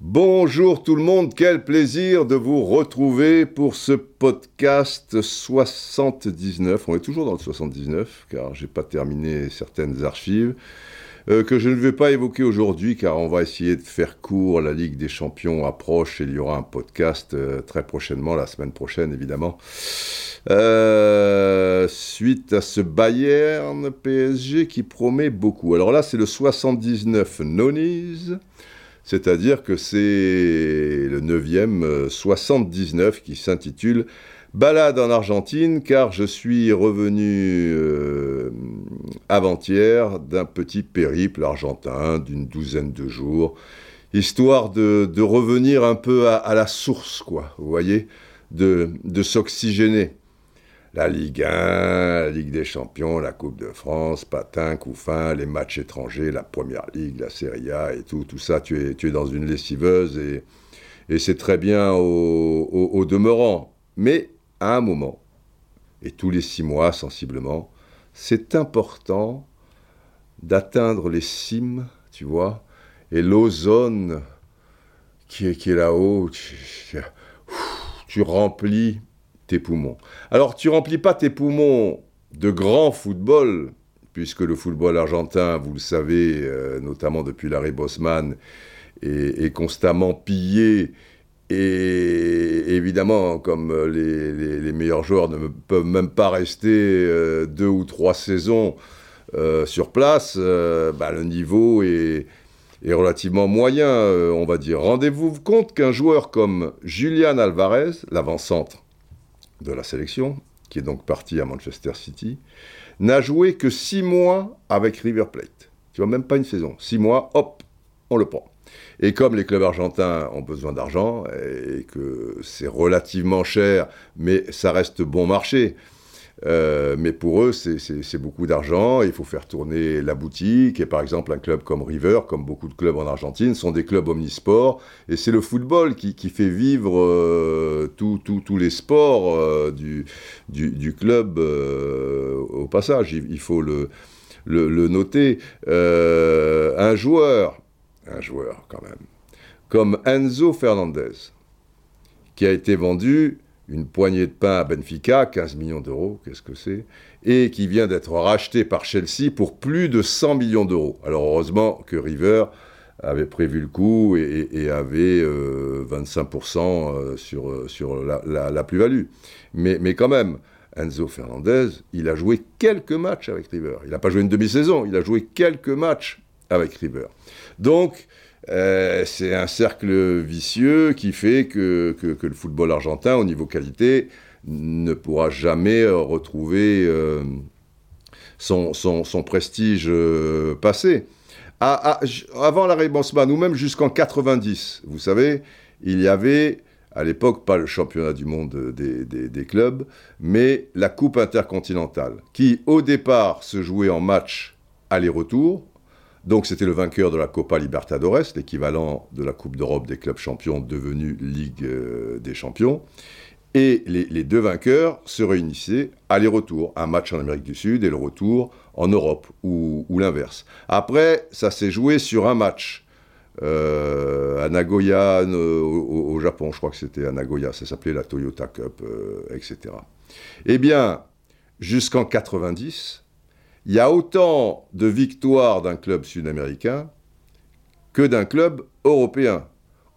Bonjour tout le monde, quel plaisir de vous retrouver pour ce podcast 79. On est toujours dans le 79 car j'ai pas terminé certaines archives. Euh, que je ne vais pas évoquer aujourd'hui car on va essayer de faire court. La Ligue des Champions approche et il y aura un podcast euh, très prochainement, la semaine prochaine évidemment. Euh, suite à ce Bayern PSG qui promet beaucoup. Alors là, c'est le 79 Nonis, c'est-à-dire que c'est le 9e 79 qui s'intitule Balade en Argentine, car je suis revenu euh, avant-hier d'un petit périple argentin d'une douzaine de jours, histoire de, revenir un peu à, la source, quoi, vous voyez, de, de s'oxygéner. La Ligue 1, la Ligue des Champions, la Coupe de France, patin, couffin, les matchs étrangers, la Première Ligue, la Serie A et tout, tout ça, tu es, tu es dans une lessiveuse et, et c'est très bien au, au demeurant. Mais un moment, et tous les six mois sensiblement, c'est important d'atteindre les cimes, tu vois, et l'ozone qui est, là-haut, tu, remplis tes poumons. Alors tu remplis pas tes poumons de grand football, puisque le football argentin, vous le savez, euh, notamment depuis l'arrêt Bosman, est constamment pillé et évidemment, comme euh, les, meilleurs joueurs ne peuvent même pas rester euh, deux ou trois saisons euh, sur place, bah, le niveau est, relativement moyen, on va dire. Rendez-vous compte qu'un joueur comme Julian Alvarez, l'avant-centre de la sélection, qui est donc parti à Manchester City, n'a joué que six mois avec River Plate. Tu vois, même pas une saison. Six mois, hop, on le prend. Et comme les clubs argentins ont besoin d'argent et que c'est relativement cher, mais ça reste bon marché. Euh, mais pour eux, c'est beaucoup d'argent. Il faut faire tourner la boutique. Et par exemple, un club comme River, comme beaucoup de clubs en Argentine, sont des clubs omnisports. Et c'est le football qui, fait vivre euh, tous les sports euh, du, club au passage. Il, faut le noter. un joueur un joueur quand même, comme Enzo Fernandez, qui a été vendu une poignée de pain à Benfica, 15 millions d'euros, qu'est-ce que c'est, et qui vient d'être racheté par Chelsea pour plus de 100 millions d'euros. Alors heureusement que River avait prévu le coup et, avait 25% euh, euh, sur, euh, la, plus-value. Mais, mais quand même, Enzo Fernandez, il a joué quelques matchs avec River. Il n'a pas joué une demi-saison, il a joué quelques matchs avec River. Donc, euh, c'est un cercle vicieux qui fait que, que, le football argentin, au niveau qualité, ne pourra jamais euh, retrouver euh, son, son, prestige passé. avant l'arrêt Bosman, ou même jusqu'en 90, vous savez, il y avait à l'époque pas le championnat du monde des, des, des, clubs, mais la Coupe intercontinentale, qui au départ se jouait en match aller-retour, donc c'était le vainqueur de la Copa Libertadores, l'équivalent de la Coupe d'Europe des clubs champions devenue Ligue euh, des champions. Et les, deux vainqueurs se réunissaient aller-retour, un match en Amérique du Sud et le retour en Europe, ou, l'inverse. Après, ça s'est joué sur un match. Euh, à Nagoya, euh, au, Japon, je crois que c'était à Nagoya, ça s'appelait la Toyota Cup, etc. Eh bien, jusqu'en 90, il y a autant de victoires d'un club sud-américain que d'un club européen.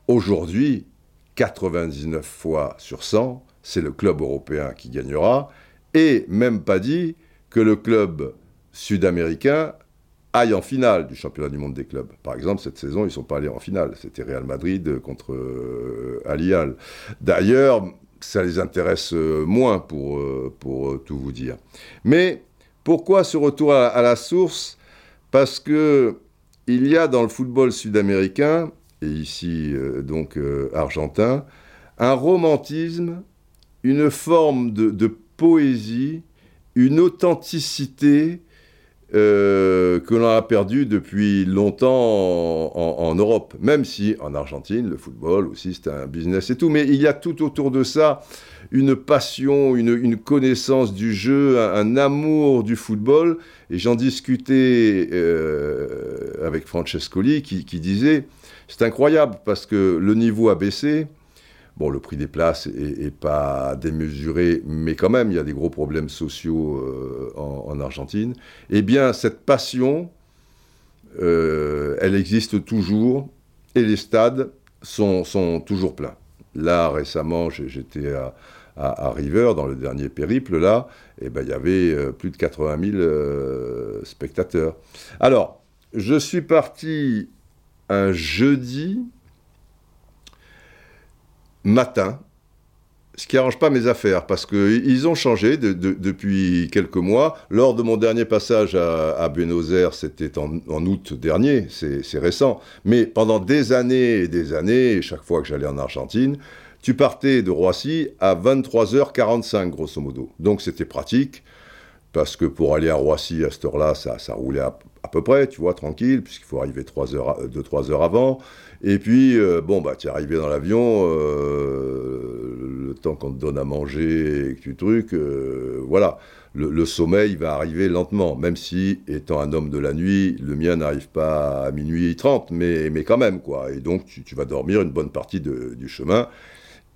Aujourd'hui, 99 fois sur 100, c'est le club européen qui gagnera, et même pas dit que le club sud-américain aille en finale du championnat du monde des clubs. Par exemple, cette saison, ils ne sont pas allés en finale. C'était Real Madrid contre euh. D'ailleurs, ça les intéresse euh, moins pour, euh, pour tout vous dire. Mais pourquoi ce retour à, la source? Parce que il y a dans le football sud-américain, et ici euh, donc euh, argentin, un romantisme, une forme de, poésie, une authenticité euh, que l'on a perdu depuis longtemps en, Europe, même si en Argentine, le football aussi, c'est un business et tout. Mais il y a tout autour de ça une passion, une, connaissance du jeu, un, amour du football. Et j'en discutais euh, avec Francescoli qui, qui disait, c'est incroyable parce que le niveau a baissé, Bon, le prix des places est, pas démesuré, mais quand même, il y a des gros problèmes sociaux euh, en, Argentine. Eh bien, cette passion, euh, elle existe toujours, et les stades sont, toujours pleins. Là, récemment, j'étais à, River, dans le dernier périple, là, et eh ben, il y avait euh, plus de 80 000 spectateurs. Alors, je suis parti un jeudi, matin, ce qui arrange pas mes affaires, parce qu'ils ont changé depuis quelques mois. Lors de mon dernier passage à, Buenos Aires, c'était en, août dernier, c'est récent, mais pendant des années et des années, chaque fois que j'allais en Argentine, tu partais de Roissy à 23h45, grosso modo. Donc c'était pratique, parce que pour aller à Roissy à cette heure-là, ça, roulait à, peu près, tu vois, tranquille, puisqu'il faut arriver 3 heures, 2-3 heures avant. Et puis, euh, bon, bah, tu es arrivé dans l'avion, euh, le temps qu'on te donne à manger et que tu trucs, euh, voilà. Le, sommeil va arriver lentement, même si, étant un homme de la nuit, le mien n'arrive pas à minuit 30, mais, mais quand même, quoi. Et donc, tu, vas dormir une bonne partie du chemin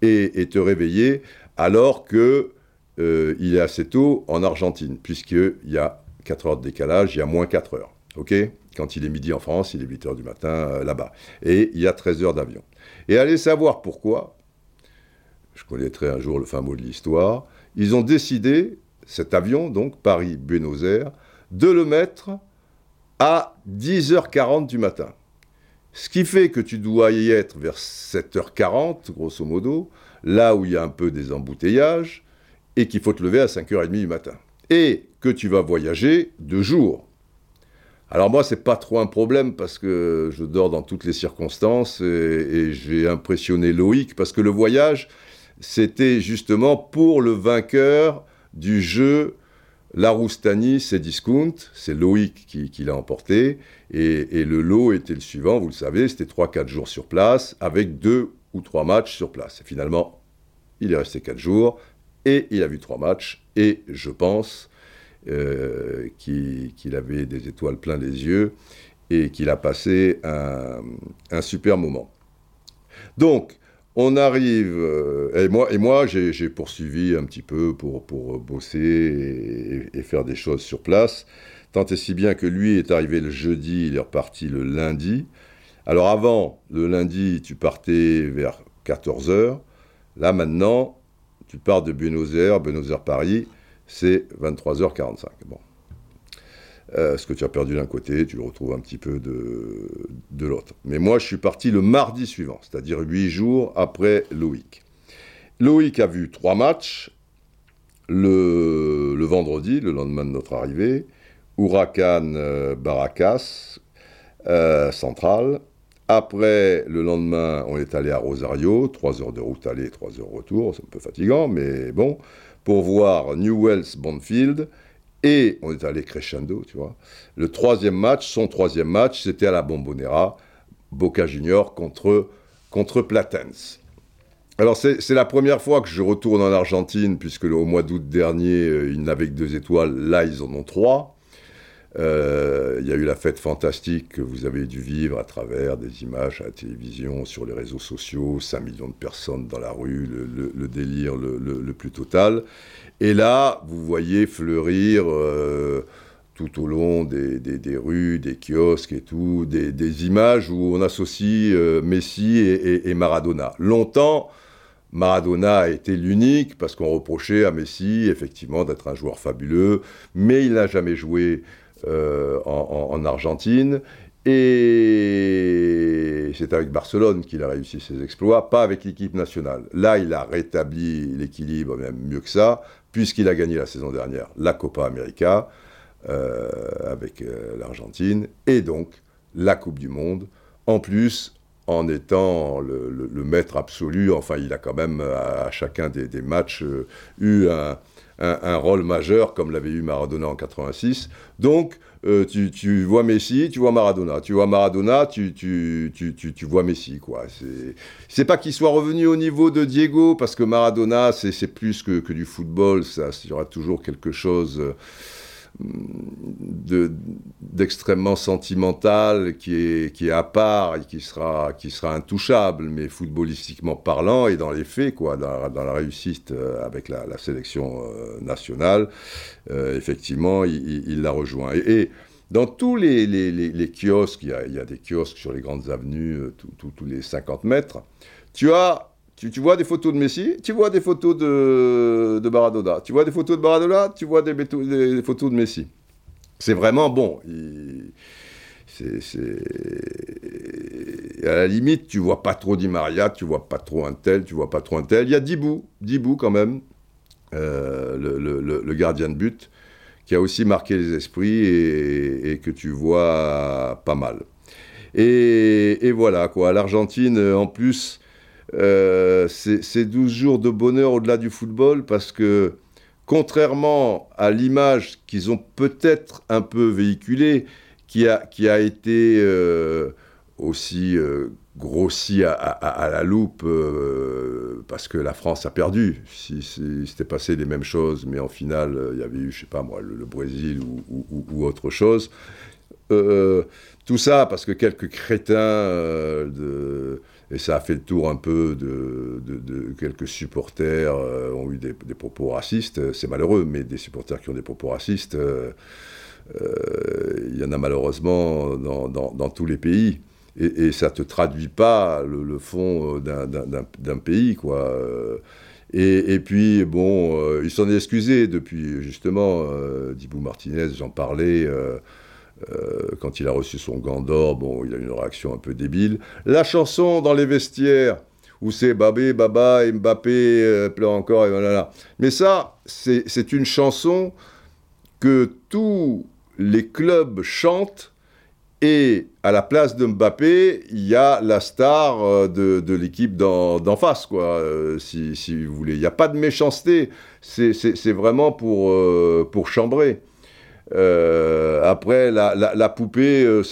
et, te réveiller alors que il est assez tôt en Argentine, puisqu'il y a 4 heures de décalage, il y a moins 4 heures. OK? Quand il est midi en France, il est 8 heures du matin euh, là-bas. Et il y a 13 heures d'avion. Et allez savoir pourquoi, je connaîtrai un jour le fin mot de l'histoire, ils ont décidé, cet avion, donc Paris-Buenos Aires, de le mettre à 10h40 du matin. Ce qui fait que tu dois y être vers 7h40, grosso modo, là où il y a un peu des embouteillages, et qu'il faut te lever à 5h30 du matin. Et que tu vas voyager de jour. Alors moi, c'est pas trop un problème parce que je dors dans toutes les circonstances et, j'ai impressionné Loïc parce que le voyage, c'était justement pour le vainqueur du jeu La Roustani, c'est Discount, c'est Loïc qui, l'a emporté et, le lot était le suivant, vous le savez, c'était 3-4 jours sur place avec deux ou trois matchs sur place. Et finalement, il est resté 4 jours et il a vu trois matchs et je pense euh, qu'il avait des étoiles plein les yeux et qu'il a passé un, super moment. Donc, on arrive, euh, et moi, et moi j'ai poursuivi un petit peu pour, pour bosser et, faire des choses sur place, tant et si bien que lui est arrivé le jeudi, il est reparti le lundi. Alors avant, le lundi, tu partais vers 14h. Là maintenant, tu pars de Buenos Aires, Buenos Aires-Paris, c'est 23h45. Bon. Euh, ce que tu as perdu d'un côté, tu le retrouves un petit peu de, de l'autre. Mais moi, je suis parti le mardi suivant, c'est-à-dire huit jours après Loïc. Loïc a vu trois matchs. Le, le vendredi, le lendemain de notre arrivée, Huracan euh, Baracas, euh, central. Après, le lendemain, on est allé à Rosario, trois heures de route aller, trois heures retour, c'est un peu fatigant, mais bon pour voir Newell's Bonfield. Et on est allé crescendo, tu vois. Le troisième match, son troisième match, c'était à la Bombonera, Boca Junior contre, contre Platense. Alors c'est la première fois que je retourne en Argentine, puisque au mois d'août dernier, euh, ils n'avaient que deux étoiles, là ils en ont trois. Euh, il y a eu la fête fantastique que vous avez dû vivre à travers des images à la télévision, sur les réseaux sociaux, 5 millions de personnes dans la rue, le, délire le, plus total. Et là, vous voyez fleurir euh, tout au long des, rues, des kiosques et tout, des, images où on associe euh, Messi et, Maradona. Longtemps, Maradona a été l'unique parce qu'on reprochait à Messi effectivement d'être un joueur fabuleux, mais il n'a jamais joué euh, en, Argentine. Et c'est avec Barcelone qu'il a réussi ses exploits, pas avec l'équipe nationale. Là, il a rétabli l'équilibre, même mieux que ça, puisqu'il a gagné la saison dernière la Copa América euh, avec euh, l'Argentine, et donc la Coupe du Monde. En plus, en étant le, maître absolu, enfin, il a quand même à, chacun des, matchs eu un, un, rôle majeur comme l'avait eu Maradona en 86. Donc, euh, tu, vois Messi, tu vois Maradona. Tu vois Maradona, tu, tu, tu vois Messi, quoi. C'est pas qu'il soit revenu au niveau de Diego, parce que Maradona, c'est plus que, que, du football. Ça, il y aura toujours quelque chose. Euh, d'extrêmement sentimental, qui est, qui est à part et qui sera, qui sera intouchable, mais footballistiquement parlant et dans les faits, quoi, dans, dans la réussite euh, avec la, la sélection euh, nationale, euh, effectivement, il, la rejoint. Et, dans tous les, les, les, kiosques, il y, a, il y, a, des kiosques sur les grandes avenues, tous les 50 mètres, tu as tu, vois des photos de Messi, tu vois des photos de, de. Tu vois des photos de Maradona, tu vois des, photos de Messi. C'est vraiment bon. À la limite, tu vois pas trop Di Maria, tu vois pas trop un tel, tu vois pas trop un tel. Il y a Dibou, Dibou quand même, euh, le, gardien de but, qui a aussi marqué les esprits et, que tu vois pas mal. Et, et voilà, quoi. L'Argentine, en plus, euh, c'est 12 jours de bonheur au-delà du football parce que, contrairement à l'image qu'ils ont peut-être un peu véhiculée, qui a, qui a été euh, aussi euh, grossie à, la loupe parce que la France a perdu. Si, c'était passé les mêmes choses, mais en finale, il y avait eu, je sais pas moi, le, Brésil ou, autre chose. tout ça parce que quelques crétins de et ça a fait le tour un peu de, quelques supporters euh, ont eu des, propos racistes. C'est malheureux, mais des supporters qui ont des propos racistes, euh, euh, il y en a malheureusement dans, tous les pays. Et, ça ne te traduit pas le, fond d'un pays, quoi. Et, puis, bon, il s'en est excusé depuis, justement, Dibou Martinez, j'en parlais. Euh, quand il a reçu son gant d'or, bon, il a une réaction un peu débile. La chanson dans les vestiaires, où c'est Babé, Baba, Mbappé, euh, pleure encore, et voilà. Mais ça, c'est une chanson que tous les clubs chantent, et à la place de Mbappé, il y a la star euh, de, l'équipe d'en face, quoi, si, si, vous voulez. Il n'y a pas de méchanceté, c'est vraiment pour, pour chambrer. Euh, après, la, poupée, euh,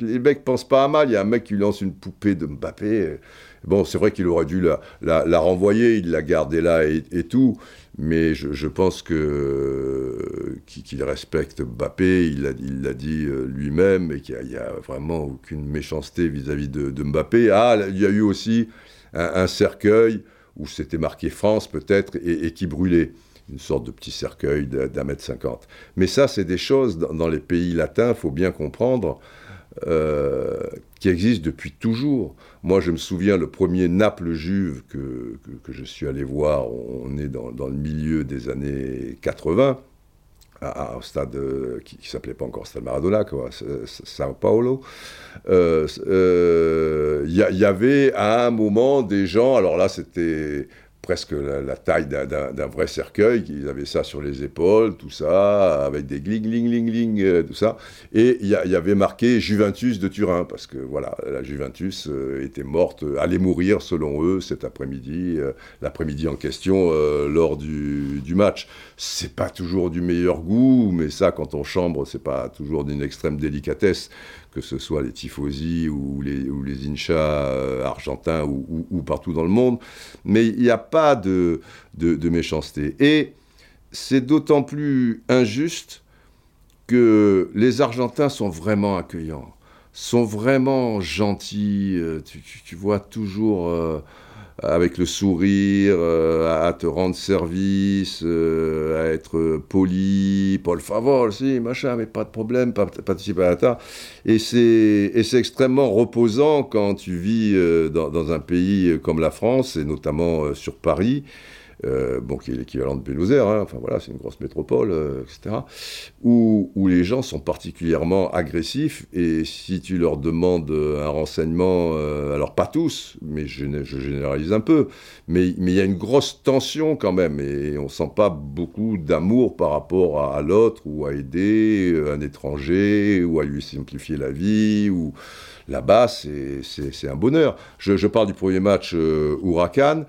les mecs pensent pas à mal. Il y a un mec qui lance une poupée de Mbappé. Bon, c'est vrai qu'il aurait dû la, renvoyer, il l'a gardée là et, tout. Mais je, pense que qu'il respecte Mbappé, il l'a il dit euh, lui-même, et qu'il n'y a, vraiment aucune méchanceté vis-à-vis de, Mbappé. Ah, il y a eu aussi un, cercueil où c'était marqué France peut-être et qui brûlait une sorte de petit cercueil d'un mètre cinquante. Mais ça, c'est des choses dans, les pays latins, faut bien comprendre, euh, qui existent depuis toujours. Moi, je me souviens, le premier Naples juve que, que, je suis allé voir, on est dans, dans, le milieu des années 80, à, au stade euh, qui, s'appelait pas encore Stade Maradona, quoi, Sao Paulo. Il euh, y, y, avait à un moment des gens, alors là c'était presque la, taille d'un vrai cercueil, ils avaient ça sur les épaules, tout ça, avec des gling, gling, gling, gling, euh, tout ça. Et il y, avait marqué Juventus de Turin, parce que voilà, la Juventus euh, était morte, allait mourir selon eux cet après-midi, euh, l'après-midi en question, lors du, du match. C'est pas toujours du meilleur goût, mais ça, quand on chambre, c'est pas toujours d'une extrême délicatesse que ce soit les tifosi ou les, ou les inchas euh, argentins ou, partout dans le monde. Mais il n'y a pas de, de, méchanceté. Et c'est d'autant plus injuste que les Argentins sont vraiment accueillants, sont vraiment gentils. Euh, tu, vois toujours... Euh, avec le sourire, euh, à te rendre service, euh, à être poli, Paul favor, si, machin, mais pas de problème, participer à la Et c'est extrêmement reposant quand tu vis euh, dans, dans, un pays comme la France, et notamment sur Paris, euh, bon, qui est l'équivalent de Buenos Aires, hein, enfin voilà, c'est une grosse métropole, euh, etc., où, où, les gens sont particulièrement agressifs, et si tu leur demandes un renseignement, euh, alors pas tous, mais je, généralise un peu, mais il y a une grosse tension quand même, et on sent pas beaucoup d'amour par rapport à, l'autre, ou à aider un étranger, ou à lui simplifier la vie, ou là-bas, c'est un bonheur. Je, je, parle du premier match Huracan.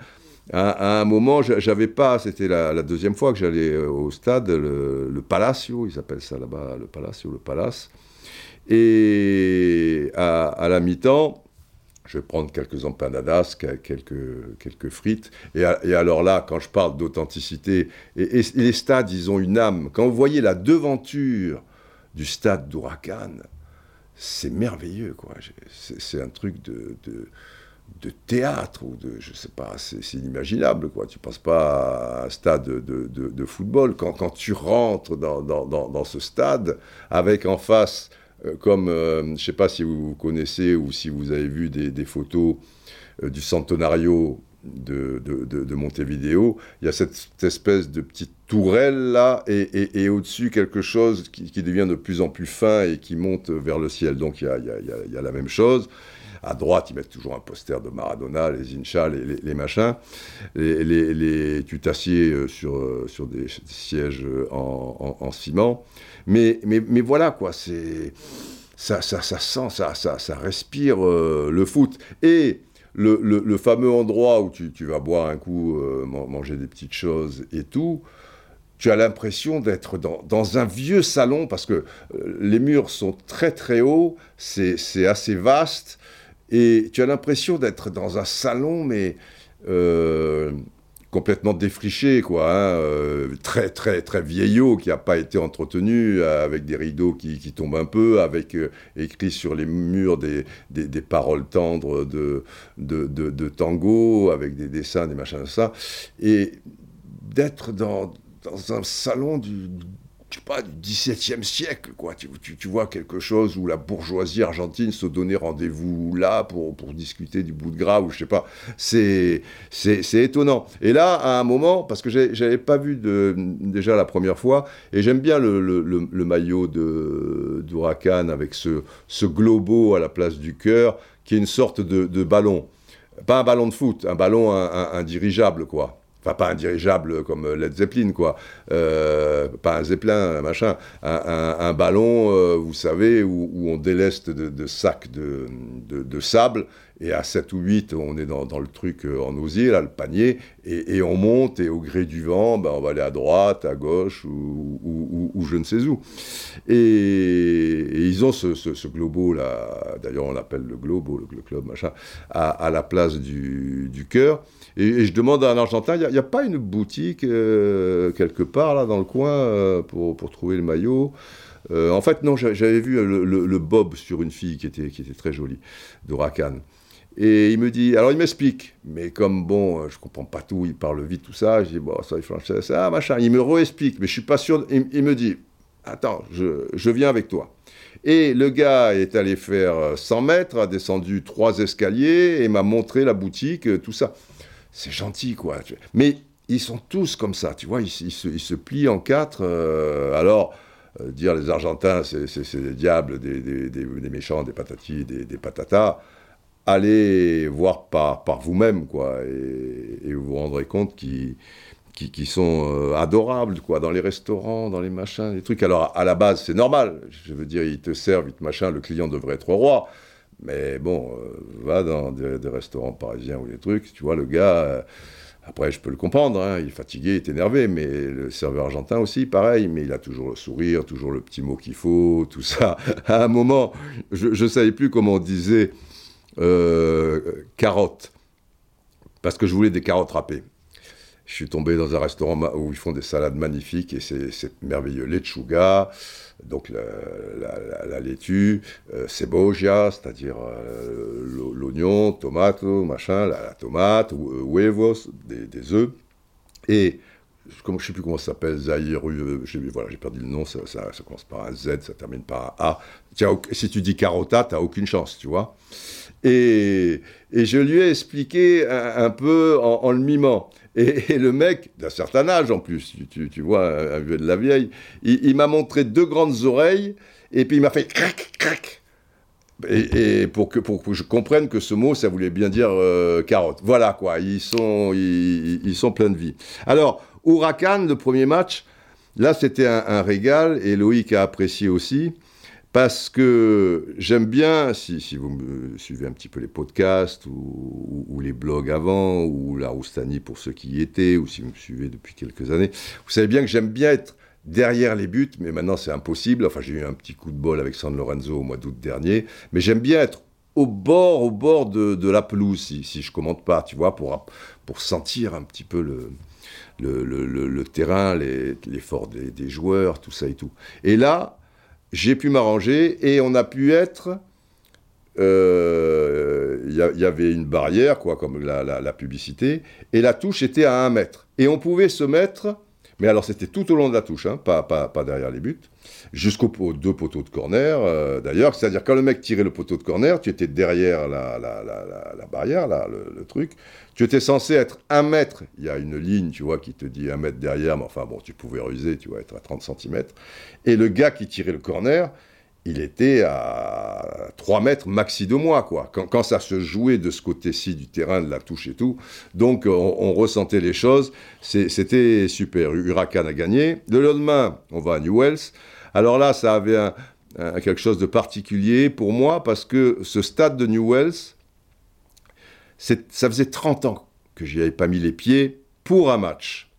À, un moment, j'avais pas, c'était la, deuxième fois que j'allais au stade, le, Palacio, ils appellent ça là-bas, le Palacio, le Palace. Et à, la mi-temps, je vais prendre quelques empanadas, quelques, frites. Et, alors là, quand je parle d'authenticité, et, les stades, ils ont une âme. Quand vous voyez la devanture du stade d'Huracan, c'est merveilleux, quoi. C'est un truc de, théâtre ou de, je sais pas, c'est inimaginable, quoi. Tu passes pas à un stade de, de football. Quand, quand, tu rentres dans, dans, dans, ce stade, avec en face euh, comme, euh, je sais pas si vous connaissez ou si vous avez vu des, photos euh, du centenario de, de, Montevideo, il y a cette, espèce de petite tourelle là, et, au-dessus quelque chose qui, devient de plus en plus fin et qui monte vers le ciel. Donc il y a, y a, la même chose. À droite, ils mettent toujours un poster de Maradona, les Inchas, les, machins. Les, les, tu t'assieds sur, sur des, sièges en, en ciment. Mais, mais, mais voilà, quoi, c'est. Ça, ça, sent, ça, ça, ça respire euh, le foot. Et le, le, fameux endroit où tu, tu vas boire un coup, euh, manger des petites choses et tout, tu as l'impression d'être dans, dans, un vieux salon parce que euh, les murs sont très très hauts, c'est assez vaste, et tu as l'impression d'être dans un salon, mais complètement défriché, quoi, hein, euh, très très très vieillot, qui n'a pas été entretenu, euh, avec des rideaux qui, tombent un peu, avec euh, écrit sur les murs des, des, paroles tendres de, de, de, de, tango, avec des dessins, des machins, ça, et d'être dans, dans un salon du, je sais pas, du XVIIe siècle, quoi. Tu, tu, vois quelque chose où la bourgeoisie argentine se donnait rendez-vous là pour, discuter du bout de gras, ou je sais pas. C'est, étonnant. Et là, à un moment, parce que j'avais pas vu déjà la première fois, et j'aime bien le, maillot de, d'Huracan avec ce, globo à la place du cœur, qui est une sorte de, de ballon. Pas un ballon de foot, un ballon un dirigeable, quoi. Enfin, pas un dirigeable comme Led Zeppelin, quoi. Euh, pas un Zeppelin, un machin. Un, ballon, euh, vous savez, où, on déleste de, sacs de, de, sable. Et à 7 ou 8, on est dans, le truc euh, en osier, là, le panier. Et, on monte, et au gré du vent, ben, on va aller à droite, à gauche, ou, ou, je ne sais où. Et, ils ont ce, ce, globo, là. D'ailleurs, on l'appelle le globo, le, club, machin, à, la place du, du cœur. Et, je demande à un Argentin, il n'y a, pas une boutique euh, quelque part là dans le coin euh, pour, pour, trouver le maillot? Euh, En fait, non, j'avais vu le, bob sur une fille qui était, qui était très jolie, d'Huracan. Et il me dit, alors il m'explique, mais comme bon, je comprends pas tout, il parle vite, tout ça, je dis, bon, ça, il ça, machin. Il me réexplique, mais je suis pas sûr, il, me dit, attends, je, je viens avec toi. Et le gars est allé faire 100 mètres, a descendu trois escaliers et m'a montré la boutique, tout ça c'est gentil, quoi. Mais ils sont tous comme ça, tu vois, ils, se, plient en quatre. Euh, alors, euh, dire les Argentins, c'est des diables, des, méchants, des patatis, des, patatas, allez voir par, vous-même, quoi, et, vous vous rendrez compte qu'ils qui, sont euh, adorables, quoi, dans les restaurants, dans les machins, les trucs. Alors, à la base, c'est normal. Je veux dire, ils te servent, ils te machin, le client devrait être roi. Mais bon, euh, va dans des, restaurants parisiens ou des trucs, tu vois, le gars, euh, après je peux le comprendre, hein, il est fatigué, il est énervé, mais le serveur argentin aussi, pareil, mais il a toujours le sourire, toujours le petit mot qu'il faut, tout ça. À un moment, je ne savais plus comment on disait euh, carottes, parce que je voulais des carottes râpées. Je suis tombé dans un restaurant où ils font des salades magnifiques et c'est merveilleux. Lechuga, donc la, la, laitue, euh, c'est-à-dire euh, l'oignon, tomate, machin, la, tomate, euh, huevos, des, des œufs, et je ne sais plus comment ça s'appelle, Zahiru, voilà, j'ai perdu le nom, ça, ça, commence par un Z, ça termine par un A. si tu dis carota, tu n'as aucune chance, tu vois. Et, et, je lui ai expliqué un, peu en, le mimant. Et, le mec, d'un certain âge en plus, tu, vois, un vieux de la vieille, il, m'a montré deux grandes oreilles, et puis il m'a fait crac, crac. Et, pour, que, pour que je comprenne que ce mot, ça voulait bien dire euh, carotte. Voilà quoi, ils sont, ils, ils, sont pleins de vie. Alors, Huracan, le premier match, là c'était un, un, régal, et Loïc a apprécié aussi, parce que j'aime bien, si, vous me suivez un petit peu les podcasts ou, les blogs avant, ou la Roustanie pour ceux qui y étaient, ou si vous me suivez depuis quelques années, vous savez bien que j'aime bien être derrière les buts, mais maintenant c'est impossible. Enfin, j'ai eu un petit coup de bol avec San Lorenzo au mois d'août dernier, mais j'aime bien être au bord, au bord de, la pelouse, si, si je commente pas, tu vois, pour, sentir un petit peu le, terrain, l'effort des, joueurs, tout ça et tout. Et là, j'ai pu m'arranger et on a pu être. Il euh, y, avait une barrière, quoi, comme la, la, publicité, et la touche était à un mètre. Et on pouvait se mettre, mais alors c'était tout au long de la touche, hein, pas, derrière les buts jusqu'aux deux poteaux de corner, euh, d'ailleurs. C'est-à-dire, quand le mec tirait le poteau de corner, tu étais derrière la, barrière, le, truc. Tu étais censé être un mètre. Il y a une ligne, tu vois, qui te dit un mètre derrière, mais enfin, bon, tu pouvais ruser, tu vois, être à 30 cm. Et le gars qui tirait le corner, il était à 3 mètres maxi de moi, quoi. Quand, ça se jouait de ce côté-ci du terrain, de la touche et tout. Donc, on, ressentait les choses. C'était super. Huracan a gagné. Le lendemain, on va à Newells. Alors là, ça avait quelque chose de particulier pour moi parce que ce stade de Newells, ça faisait 30 ans que j'y avais pas mis les pieds pour un match.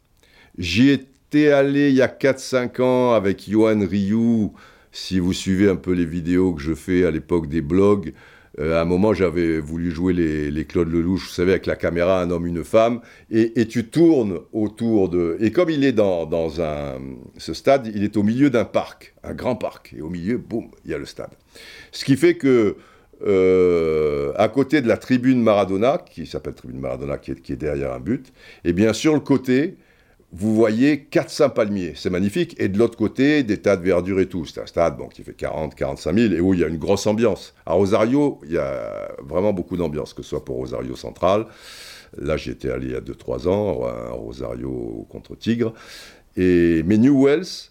J'y étais allé il y a 4-5 ans avec Johan Ryu. Si vous suivez un peu les vidéos que je fais à l'époque des blogs, euh, à un moment, j'avais voulu jouer les, Claude Lelouch, vous savez, avec la caméra, un homme, une femme, et, tu tournes autour de... Et comme il est dans, un... Ce stade, il est au milieu d'un parc, un grand parc, et au milieu, boum, il y a le stade. Ce qui fait que, euh, à côté de la tribune Maradona, qui s'appelle tribune Maradona, qui est, qui est derrière un but, et bien sur le côté, vous voyez 400 palmiers, c'est magnifique, et de l'autre côté, des tas de verdure et tout. C'est un stade bon, qui fait 40, 45 000, et où il y a une grosse ambiance. À Rosario, il y a vraiment beaucoup d'ambiance, que ce soit pour Rosario Central. Là, j'y étais allé il y a 2-3 ans, à Rosario contre Tigre. Et, mais New Wells,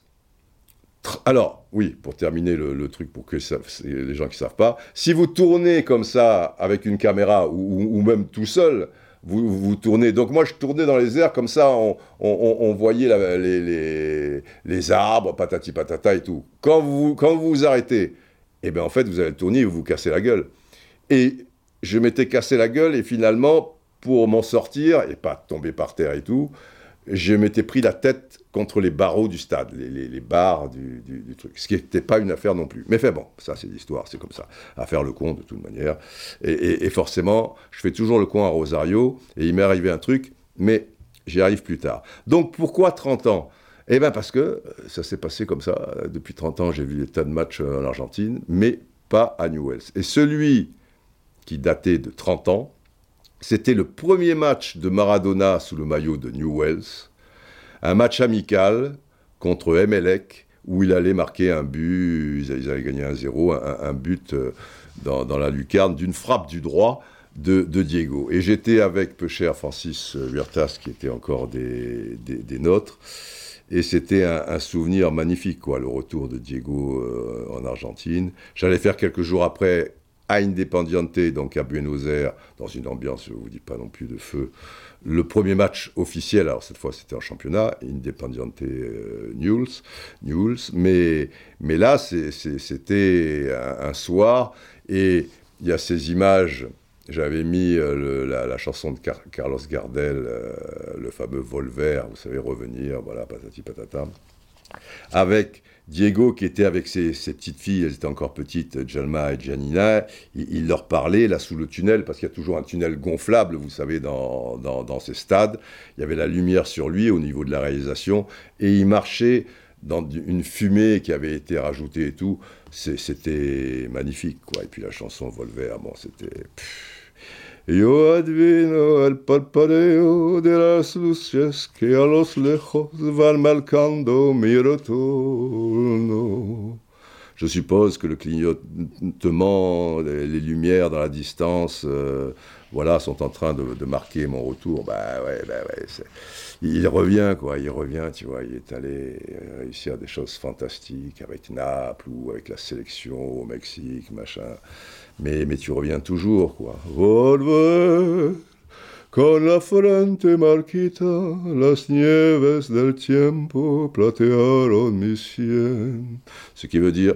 alors, oui, pour terminer le, truc, pour que les gens qui ne savent pas, si vous tournez comme ça avec une caméra ou même tout seul, vous, vous tournez. Donc moi, je tournais dans les airs comme ça, on, voyait les, les, arbres, patati patata et tout. Quand vous quand vous, vous arrêtez, eh bien en fait, vous allez tourner et vous vous cassez la gueule. Et je m'étais cassé la gueule et finalement, pour m'en sortir, et pas tomber par terre et tout, je m'étais pris la tête contre les barreaux du stade, les, barres du, truc. Ce qui n'était pas une affaire non plus. Mais fait bon, ça c'est l'histoire, c'est comme ça. À faire le con de toute manière. Et, forcément, je fais toujours le con à Rosario, et il m'est arrivé un truc, mais j'y arrive plus tard. Donc pourquoi 30 ans? Eh bien parce que ça s'est passé comme ça. Depuis 30 ans, j'ai vu des tas de matchs en Argentine, mais pas à Newells. Et celui qui datait de 30 ans, c'était le premier match de Maradona sous le maillot de Newells, un match amical contre Emelec où il allait marquer un but, ils allaient gagner un 0, un, but euh, dans, la lucarne d'une frappe du droit de, Diego. Et j'étais avec peu cher Francis Huertas, qui était encore des, nôtres, et c'était un, souvenir magnifique, quoi, le retour de Diego euh, en Argentine. J'allais faire quelques jours après à Independiente, donc à Buenos Aires, dans une ambiance, je ne vous dis pas non plus de feu, le premier match officiel, alors cette fois c'était en championnat, Independiente euh, Newell's, mais, mais là c'était un, soir, et il y a ces images, j'avais mis euh, la, chanson de Carlos Gardel, euh, le fameux Volver, vous savez, revenir, voilà, patati patata, avec Diego, qui était avec ses, petites filles, elles étaient encore petites, Jalma et Janina, il, leur parlait là sous le tunnel, parce qu'il y a toujours un tunnel gonflable, vous savez, dans, dans, ces stades. Il y avait la lumière sur lui au niveau de la réalisation, et il marchait dans une fumée qui avait été rajoutée et tout. C'était magnifique, quoi. Et puis la chanson Volver, bon, c'était. Yo advino el parpadeo de las luces que a los lejos van marcando mi retorno. Je suppose que le clignotement, les, lumières dans la distance, euh, voilà, sont en train de, de, marquer mon retour. Bah ouais, bah ouais. Il revient, quoi, il revient, tu vois, il est allé réussir des choses fantastiques avec Naples ou avec la sélection au Mexique, machin mais, mais tu reviens toujours, quoi. Volver, Con la frente marquita, las nieves del tiempo platearon mi. Ce qui veut dire,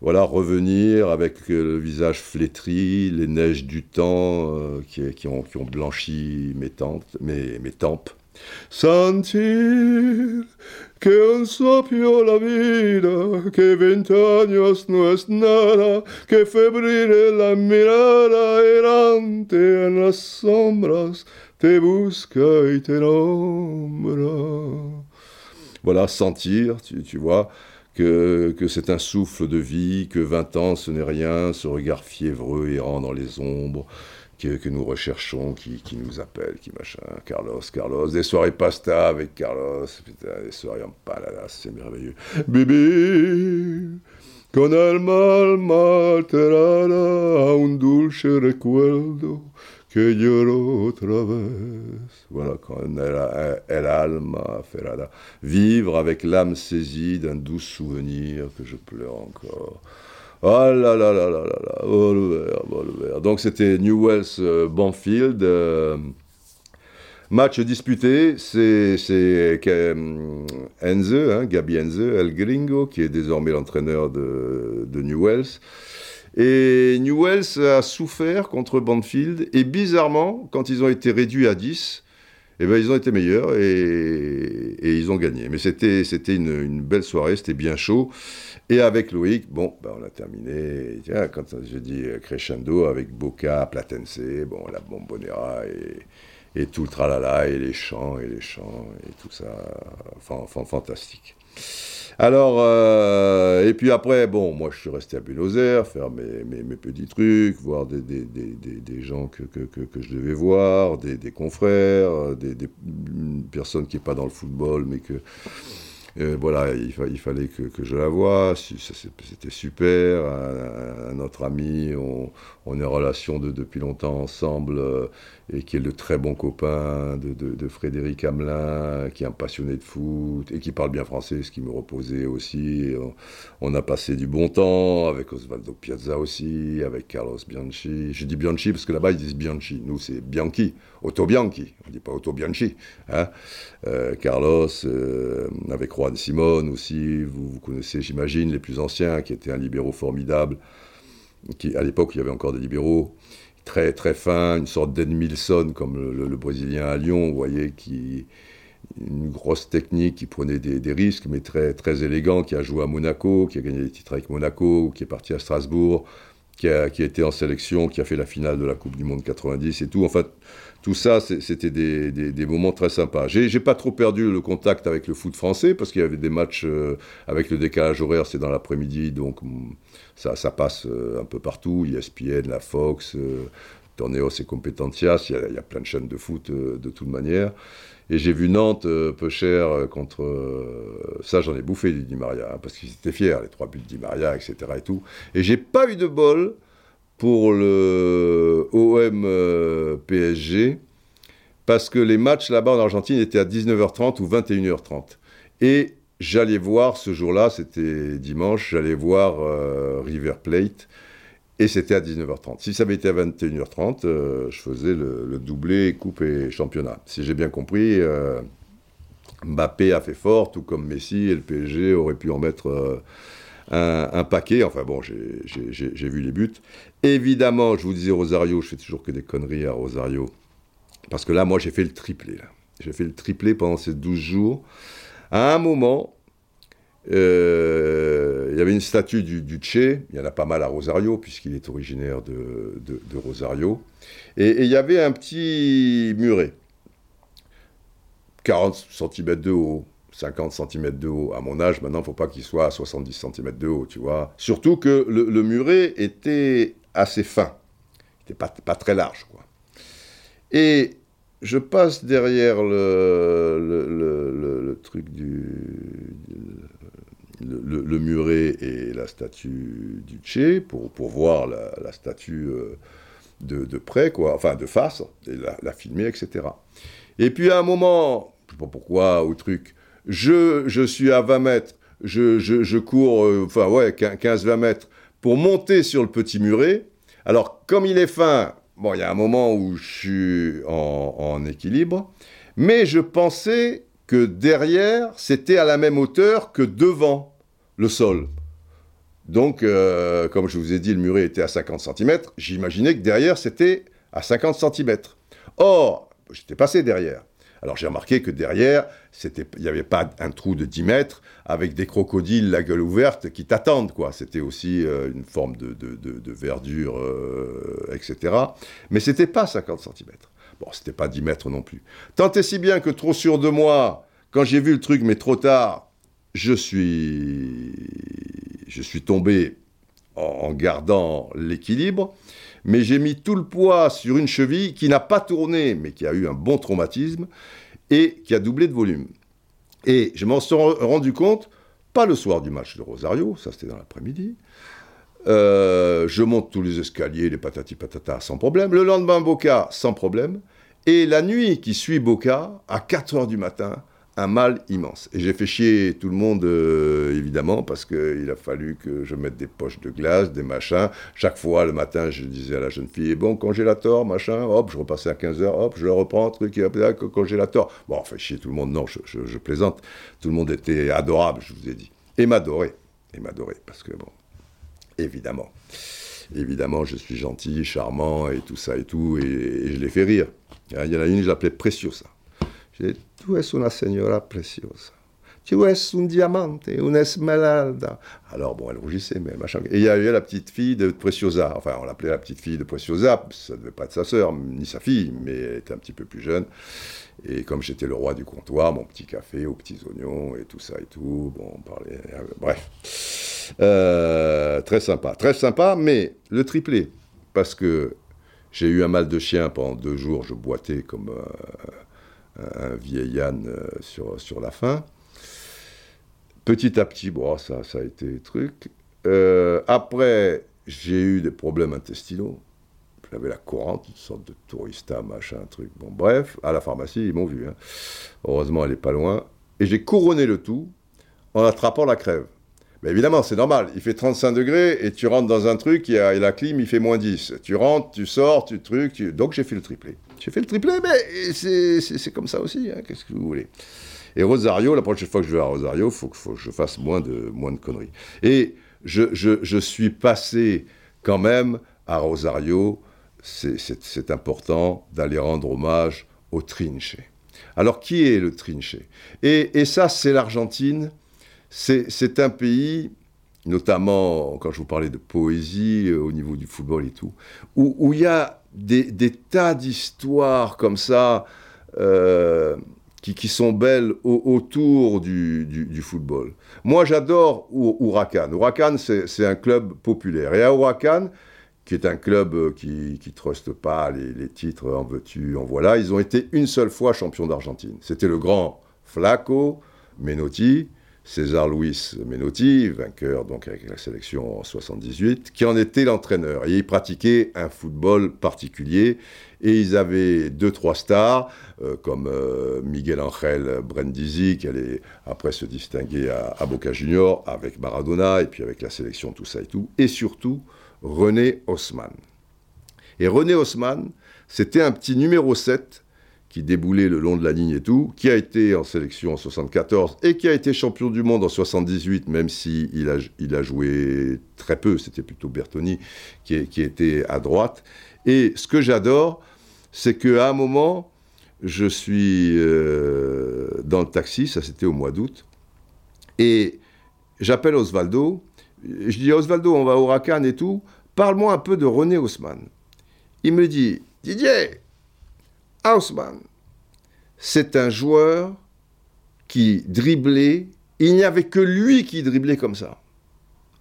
voilà, revenir avec le visage flétri, les neiges du temps euh, qui, qui, ont, blanchi mes, tentes, mes tempes. Sentir que un sopio la vida, que ventaños no es nada, que febril la mirada errante en las sombras te busca y te nombra. Voilà, sentir, tu, tu vois, que, que c'est un souffle de vie, que vingt ans ce n'est rien, ce regard fiévreux errant dans les ombres, que, nous recherchons, qui, nous appelle, qui machin, Carlos, Carlos, des soirées pasta avec Carlos, putain, des soirées en paladas, c'est merveilleux. Bibi, con el mal alterada a un dulce recuerdo que lloro otra vez. Voilà, quand el, el alma ferrada. Vivre avec l'âme saisie d'un doux souvenir que je pleure encore. Oh là là là là là là. Donc c'était Newells euh, Banfield. Euh, match disputé, c'est euh, Enze, hein, Gabi Enze, El Gringo, qui est désormais l'entraîneur de, de Newells. Et Newells a souffert contre Banfield, et bizarrement, quand ils ont été réduits à 10, eh ben, ils ont été meilleurs et, ils ont gagné. Mais c'était une, une belle soirée, c'était bien chaud. Et avec Loïc, bon, ben on a terminé, tiens, quand je dis crescendo, avec Boca, Platense, bon, la bombonera et, tout le tralala, et les chants, et les chants, et tout ça, enfin fantastique. Alors, euh, et puis après, bon, moi je suis resté à Buenos Aires, faire mes, petits trucs, voir des, gens que, que, je devais voir, des, confrères, des, personnes qui n'est pas dans le football, mais que euh, voilà, il, fa il, fallait que, que, je la voie, c'était super. Un, autre ami, on, on est en relation de, depuis longtemps ensemble, euh, et qui est le très bon copain de, de, Frédéric Hamelin, qui est un passionné de foot, et qui parle bien français, ce qui me reposait aussi. On, a passé du bon temps avec Osvaldo Piazza aussi, avec Carlos Bianchi. Je dis Bianchi parce que là-bas ils disent Bianchi, nous c'est Bianchi, Otto Bianchi, on ne dit pas Otto Bianchi. Hein euh, Carlos, euh, avec Juan Simon aussi, vous, connaissez j'imagine les plus anciens, qui était un libéraux formidable, qui à l'époque il y avait encore des libéraux, très très fin, une sorte d'Edmilson comme le, Brésilien à Lyon, vous voyez, qui une grosse technique, qui prenait des, des, risques, mais très très élégant, qui a joué à Monaco, qui a gagné des titres avec Monaco, qui est parti à Strasbourg, qui a, qui a été en sélection, qui a fait la finale de la Coupe du Monde 90 et tout. En fait, tout ça, c'était des, moments très sympas. J'ai pas trop perdu le contact avec le foot français parce qu'il y avait des matchs euh, avec le décalage horaire, c'est dans l'après-midi, donc mm, ça, passe euh, un peu partout. ESPN, la Fox, euh, Torneos et Competencias, il y, a, plein de chaînes de foot de toute manière. Et j'ai vu Nantes peu cher contre. ça, j'en ai bouffé du Di Maria, hein, parce qu'ils étaient fiers, les trois buts de Di Maria, etc. Et, tout. et j'ai pas eu de bol pour le OM PSG, parce que les matchs là-bas en Argentine étaient à 19h30 ou 21h30. Et j'allais voir ce jour-là, c'était dimanche, j'allais voir euh, River Plate, et c'était à 19h30. Si ça avait été à 21h30, euh, je faisais le, doublé, coupe et championnat. Si j'ai bien compris, euh, Mbappé a fait fort, tout comme Messi, et le PSG aurait pu en mettre un, paquet. Enfin bon, j'ai vu les buts. Évidemment, je vous disais Rosario, je fais toujours que des conneries à Rosario. Parce que là, moi, j'ai fait le triplé. J'ai fait le triplé pendant ces 12 jours. À un moment, euh, il y avait une statue du, du Che, il y en a pas mal à Rosario, puisqu'il est originaire de Rosario. Et, et, il y avait un petit muret, 40 cm de haut, 50 cm de haut. À mon âge, maintenant, il ne faut pas qu'il soit à 70 cm de haut, tu vois. Surtout que le, muret était assez fin, il n'était pas, pas très large, quoi. Et je passe derrière le, le, truc du. Le, muret et la statue du Che pour, pour voir la, statue euh, de, près, quoi, enfin de face, et la, filmer, etc. Et puis à un moment, je ne sais pas pourquoi, au truc, je, suis à 20 mètres, je, cours, euh, ouais, 15-20 mètres, pour monter sur le petit muret. Alors, comme il est fin, bon, il y a un moment où je suis en, en équilibre, mais je pensais que derrière, c'était à la même hauteur que devant le sol. Donc, euh, comme je vous ai dit, le muret était à 50 cm. J'imaginais que derrière, c'était à 50 cm. Or, j'étais passé derrière. Alors j'ai remarqué que derrière, il n'y avait pas un trou de 10 mètres avec des crocodiles la gueule ouverte qui t'attendent, quoi. C'était aussi euh, une forme de, verdure, euh, etc. Mais c'était pas 50 cm. Bon, c'était pas 10 mètres non plus. Tant et si bien que trop sûr de moi, quand j'ai vu le truc, mais trop tard, je suis, je suis tombé en gardant l'équilibre, mais j'ai mis tout le poids sur une cheville qui n'a pas tourné, mais qui a eu un bon traumatisme et qui a doublé de volume. Et je m'en suis rendu compte, pas le soir du match de Rosario, ça c'était dans l'après-midi. Euh, je monte tous les escaliers, les patati patata, sans problème. Le lendemain, Boca, sans problème. Et la nuit qui suit Boca, à 4 heures du matin, un mal immense. Et j'ai fait chier tout le monde, euh, évidemment, parce qu'il a fallu que je mette des poches de glace, des machins. Chaque fois, le matin, je disais à la jeune fille, bon, congélateur, machin, hop, je repassais à 15h, hop, je le reprends, truc, congélateur. Bon, fait chier tout le monde, non, je, plaisante. Tout le monde était adorable, je vous ai dit. Et m'adorait, et m'adorait, parce que, bon, évidemment, évidemment, je suis gentil, charmant, et tout ça et tout, et, je les fais rire. Il y en a une, je l'appelais Preciosa. J'ai Tu es una señora preciosa. Tu es un diamante, una esmeralda. Alors, bon, elle rougissait, mais machin. Et il y avait la petite fille de Preciosa. Enfin, on l'appelait la petite fille de Preciosa. Ça ne devait pas être sa sœur, ni sa fille, mais elle était un petit peu plus jeune. Et comme j'étais le roi du comptoir, mon petit café aux petits oignons et tout ça et tout, bon, on parlait. Euh, bref. Euh, très sympa. Très sympa, mais le triplé. Parce que j'ai eu un mal de chien pendant deux jours, je boitais comme. Un vieil âne euh, sur, sur la fin. Petit à petit, bon, ça, ça a été truc. Euh, après, j'ai eu des problèmes intestinaux. J'avais la courante, une sorte de tourista, machin, truc. Bon, bref, à la pharmacie, ils m'ont vu. Hein. Heureusement, elle n'est pas loin. Et j'ai couronné le tout en attrapant la crève. Mais évidemment, c'est normal. Il fait 35 degrés et tu rentres dans un truc et la clim, il fait moins 10. Tu rentres, tu sors, tu truc. Donc j'ai fait le triplé. J'ai fait le triplé, mais c'est comme ça aussi. Hein. Qu'est-ce que vous voulez? Et Rosario, la prochaine fois que je vais à Rosario, il faut, que je fasse moins de, moins de conneries. Et je, je, je suis passé quand même à Rosario. C'est important d'aller rendre hommage au Trinche. Alors, qui est le Trinche? Et, et ça, c'est l'Argentine c'est un pays, notamment quand je vous parlais de poésie euh, au niveau du football et tout, où il y a des, tas d'histoires comme ça euh, qui, sont belles autour du, football. Moi, j'adore Huracan. Huracan, c'est un club populaire. Et à Huracan, qui est un club euh, qui ne truste pas les, les, titres en veux-tu, en voilà, ils ont été une seule fois champions d'Argentine. C'était le grand Flaco Menotti, César Luis Menotti, vainqueur donc avec la sélection en 78, qui en était l'entraîneur. Et il pratiquait un football particulier. Et ils avaient deux, trois stars, euh, comme euh, Miguel Angel Brindisi, qui allait après se distinguer à, à, Boca Junior, avec Maradona, et puis avec la sélection, tout ça et tout. Et surtout, René Haussmann. Et René Haussmann, c'était un petit numéro 7 qui déboulait le long de la ligne et tout, qui a été en sélection en 74 et qui a été champion du monde en 78, même si il a, il a joué très peu, c'était plutôt Bertoni qui, qui, était à droite. Et ce que j'adore, c'est qu'à un moment, je suis euh, dans le taxi, ça c'était au mois d'août, et j'appelle Osvaldo, je dis Osvaldo, on va au Racan et tout, parle-moi un peu de René Haussmann. Il me dit, Didier, Haussmann, c'est un joueur qui driblait, il n'y avait que lui qui driblait comme ça.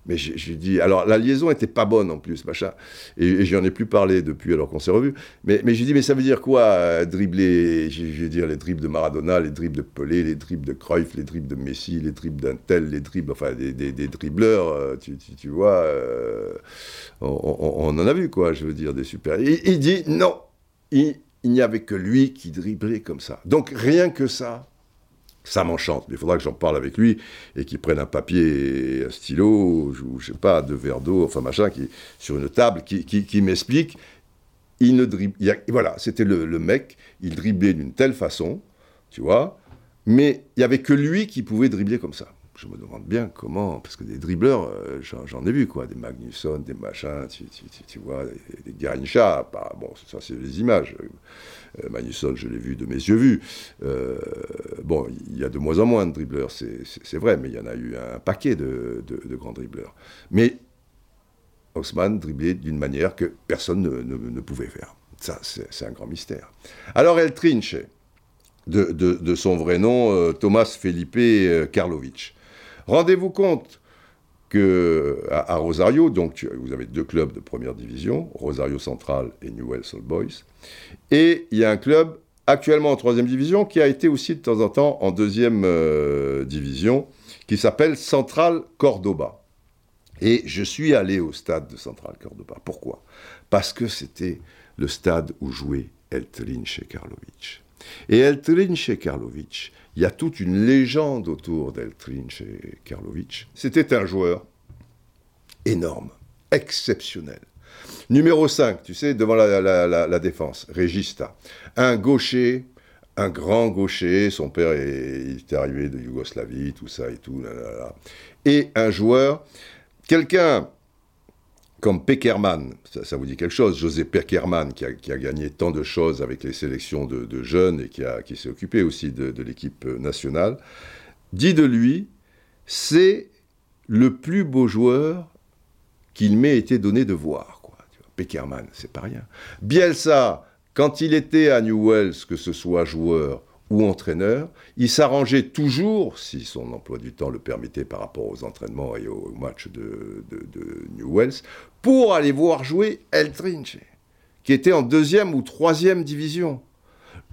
Mais j'ai dit, alors la liaison était pas bonne en plus, machin. Et, et j'en ai plus parlé depuis alors qu'on s'est revus. Mais, mais j'ai dit, mais ça veut dire quoi, euh, Je vais dire les dribbles de Maradona, les dribbles de Pelé, les dribbles de Cruyff, les dribbles de Messi, les dribbles d'un tel, les dribbles, enfin des, des, dribbleurs, euh, tu, tu, vois, euh, on, en a vu quoi, je veux dire, des super. il dit, non, il n'y avait que lui qui driblait comme ça. Donc rien que ça, ça m'enchante. Mais il faudra que j'en parle avec lui et qu'il prenne un papier un stylo, ou je sais pas, deux verres d'eau, enfin machin, qui, sur une table, qui, qui, m'explique. il ne dribble, voilà, c'était le, mec, il driblait d'une telle façon, tu vois, mais il n'y avait que lui qui pouvait dribbler comme ça. Je me demande bien comment, parce que des dribbleurs, euh, j'en ai vu, quoi, des Magnusson, des machins, tu, vois, des, Garincha, bon, ça c'est des images. Euh, Magnusson, je l'ai vu de mes yeux vus. Euh, bon, il y a de moins en moins de dribbleurs, c'est vrai, mais il y en a eu un paquet de, grands dribbleurs. Mais Haussmann driblait d'une manière que personne ne, pouvait faire. Ça, c'est un grand mystère. Alors, El Trinche, de, son vrai nom, Thomas Felipe Karlovic. Rendez-vous compte que à, Rosario, donc vous avez deux clubs de première division, Rosario Central et Newell's Old Boys, et il y a un club actuellement en troisième division qui a été aussi de temps en temps en deuxième euh, division, qui s'appelle Central Cordoba. Et je suis allé au stade de Central Cordoba. Pourquoi? Parce que c'était le stade où jouait El Trinche Karlovic. Et El Trinche Karlovic, il y a toute une légende autour d'Eltrin chez Karlovic. C'était un joueur énorme, exceptionnel. Numéro 5, tu sais, devant la, défense, Regista. Un gaucher, un grand gaucher, son père était arrivé de Yougoslavie, tout ça et tout. Et un joueur, quelqu'un comme Peckerman, ça, vous dit quelque chose, José Peckerman, qui a, gagné tant de choses avec les sélections de, jeunes et qui, s'est occupé aussi de, l'équipe nationale, dit de lui, c'est le plus beau joueur qu'il m'ait été donné de voir. Quoi. Peckerman, c'est pas rien. Bielsa, quand il était à Newells, que ce soit joueur ou entraîneur, il s'arrangeait toujours, si son emploi du temps le permettait par rapport aux entraînements et aux matchs de, de, Newells, pour aller voir jouer El Trinche, qui était en deuxième ou troisième division.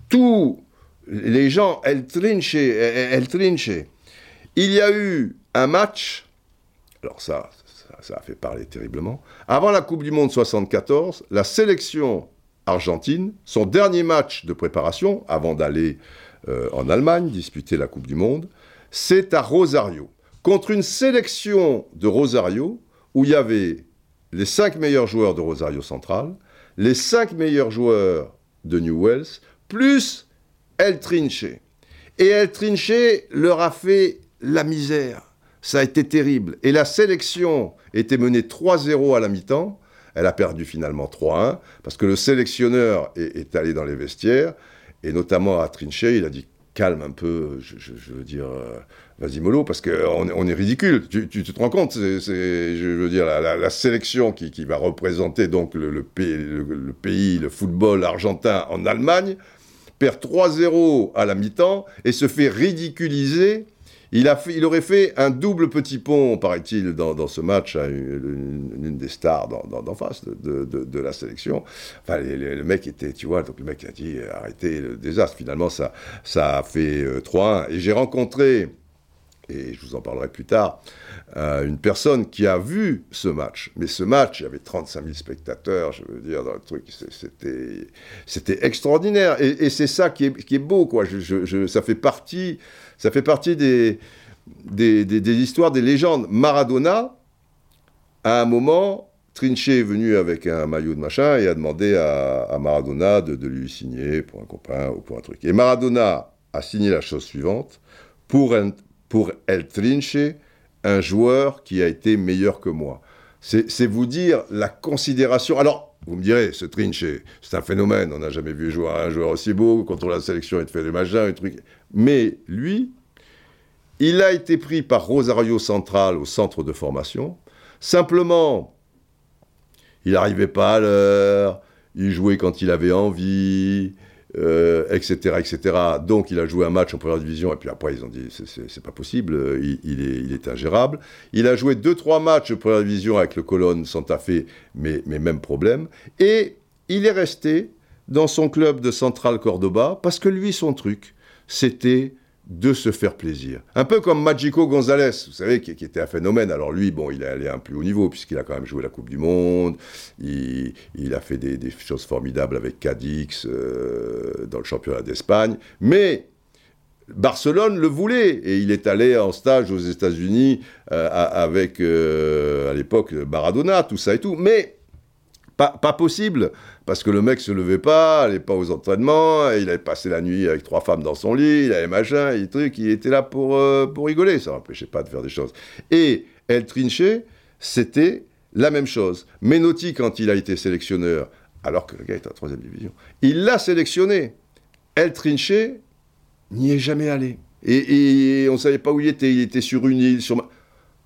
Tous les gens, El Trinche, El Trinche. Il y a eu un match, alors ça, ça, ça a fait parler terriblement, avant la Coupe du Monde 74, la sélection argentine, son dernier match de préparation, avant d'aller en Allemagne, disputer la Coupe du Monde, c'est à Rosario, contre une sélection de Rosario où il y avait les cinq meilleurs joueurs de Rosario Central, les cinq meilleurs joueurs de Newells, plus El Trinche. Et El Trinche leur a fait la misère. Ça a été terrible. Et la sélection était menée 3-0 à la mi-temps. Elle a perdu finalement 3-1 parce que le sélectionneur est, allé dans les vestiaires et notamment à Trinche, il a dit calme un peu, je, veux dire, euh, vas-y mollo, parce qu'on on est ridicule. Tu, te rends compte, je veux dire, la, sélection qui, va représenter donc le, pays, le, pays, le football argentin en Allemagne, perd 3-0 à la mi-temps et se fait ridiculiser il, a il aurait fait un double petit pont, paraît-il, dans, ce match à une, des stars d'en face de, la sélection. Enfin, le mec était, tu vois, donc le mec a dit arrêtez le désastre. Finalement, ça, ça a fait 3-1. Euh, et j'ai rencontré, et je vous en parlerai plus tard, euh, une personne qui a vu ce match. Mais ce match, il y avait 35 000 spectateurs, je veux dire, dans le truc, c'était, extraordinaire. Et, c'est ça qui est, qui est beau, quoi. Ça fait partie ça fait partie des, des, histoires, des légendes. Maradona, à un moment, Trinche est venu avec un maillot de machin et a demandé à, Maradona de, lui signer pour un copain ou pour un truc. Et Maradona a signé la chose suivante pour, pour El Trinche, un joueur qui a été meilleur que moi. C'est vous dire la considération. Alors, vous me direz, ce Trinche, c'est un phénomène. On n'a jamais vu un joueur aussi beau. Contre la sélection, il te fait des machins, des trucs. Mais lui, il a été pris par Rosario Central au centre de formation. Simplement, il n'arrivait pas à l'heure, il jouait quand il avait envie, etc., euh, etc. Donc il a joué un match en première division, et puis après ils ont dit c'est pas possible, il, est, ingérable. Il a joué 2-3 matchs en première division avec le Colonne Santa Fe, mais, mais même problème. Et il est resté dans son club de Central Cordoba, parce que lui, son truc, c'était de se faire plaisir. Un peu comme Magico Gonzalez, vous savez, qui, était un phénomène. Alors lui, bon, il est allé à un plus haut niveau, puisqu'il a quand même joué la Coupe du Monde, il, a fait des, choses formidables avec Cadix euh, dans le championnat d'Espagne, mais Barcelone le voulait, et il est allé en stage aux États-Unis euh, avec, euh, à l'époque, Maradona, tout ça et tout. Mais pas, pas possible, parce que le mec se levait pas, allait pas aux entraînements, il avait passé la nuit avec trois femmes dans son lit, il avait machin, et truc, il était là pour, euh, pour rigoler, ça n'empêchait pas de faire des choses. Et El Trinche, c'était la même chose. Menotti, quand il a été sélectionneur, alors que le gars est en troisième division, il l'a sélectionné. El Trinche n'y est jamais allé. Et, on ne savait pas où il était. Il était sur une île, sur...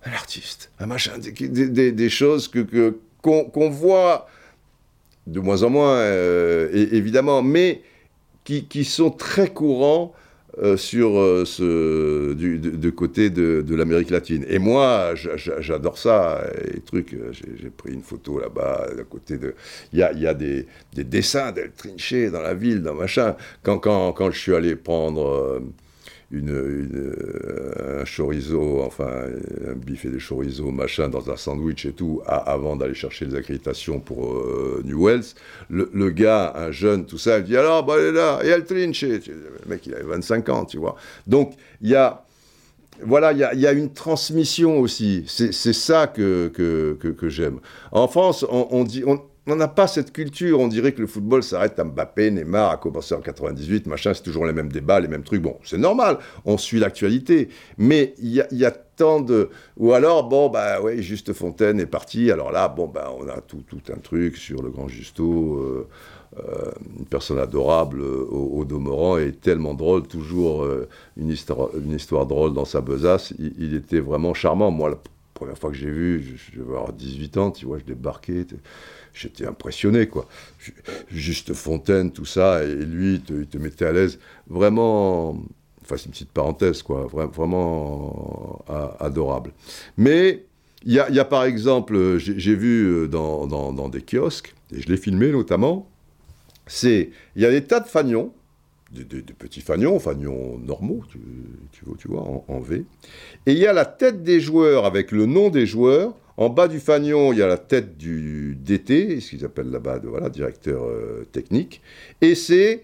Un artiste, un machin, des, choses que, qu'on, voit de moins en moins, euh, évidemment, mais qui, qui, sont très courants euh, sur euh, ce du, de, côté de, de l'Amérique latine. Et moi, j'adore ça. Truc, j'ai pris une photo là-bas, à côté de. Il y a, y a des, des, dessins d'El Trinché dans la ville, dans machin. Quand, quand, quand je suis allé prendre euh, un chorizo, enfin un bif et des chorizo, machin, dans un sandwich et tout, avant d'aller chercher les accréditations pour euh, New Wells. Le, gars, un jeune, tout ça, il dit alors, bah, elle est là, et elle trinche. Le mec, il avait 25 ans, tu vois. Donc, il y a. Voilà, il y, a une transmission aussi. C'est ça que, que, j'aime. En France, on, dit. On n'a pas cette culture. On dirait que le football s'arrête à Mbappé, Neymar, a commencé en 98, machin, c'est toujours les mêmes débats, les mêmes trucs. Bon, c'est normal, on suit l'actualité. Mais il y, a tant de. Ou alors, bon, bah ouais, Juste Fontaine est parti. Alors là, bon, bah on a tout, un truc sur le grand Justo. Euh, euh, une personne adorable euh, au, au, demeurant et tellement drôle, toujours une, histoire, drôle dans sa besace. Il, était vraiment charmant. Moi, la première fois que j'ai vu, je, je devais avoir 18 ans, tu vois, je débarquais j'étais impressionné, quoi. Juste Fontaine, tout ça, et lui, il te, mettait à l'aise. Vraiment, enfin, c'est une petite parenthèse, quoi. Vraiment adorable. Mais il y, a, par exemple, j'ai vu euh, dans, des kiosques, et je l'ai filmé notamment, c'est, il y a des tas de fagnons, des, petits fagnons, fagnons normaux, tu, vois, en, V. Et il y a la tête des joueurs avec le nom des joueurs en bas du fanion, il y a la tête du DT, ce qu'ils appellent là-bas, voilà, directeur euh, technique. Et c'est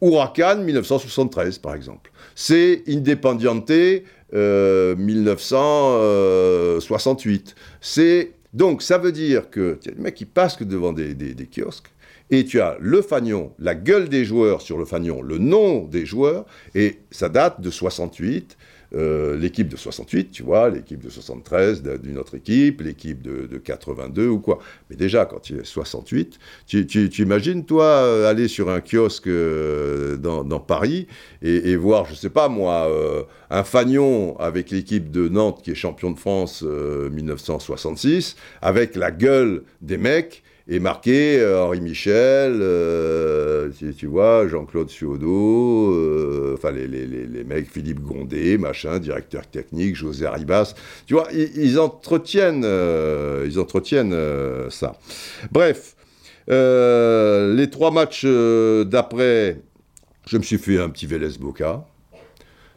Huracan 1973, par exemple. C'est Independiente 1968. Euh, c'est donc ça veut dire que tu as des mecs qui passent devant des, kiosques et tu as le fanion, la gueule des joueurs sur le fanion, le nom des joueurs, et ça date de 68. Euh, l'équipe de 68, tu vois, l'équipe de 73 d'une autre équipe, l'équipe de, 82 ou quoi. Mais déjà, quand tu es 68, tu, imagines, toi, euh, aller sur un kiosque euh, dans, Paris et, voir, je sais pas moi, un fagnon avec l'équipe de Nantes qui est champion de France 1966, avec la gueule des mecs et marqué euh, Henri Michel, euh, tu, vois, Jean-Claude Suodo, euh, enfin les, les, les, mecs, Philippe Gondé, machin, directeur technique, José Arribas. Tu vois, ils, entretiennent, ils entretiennent ça. Bref, les trois matchs d'après, je me suis fait un petit Vélez Boca.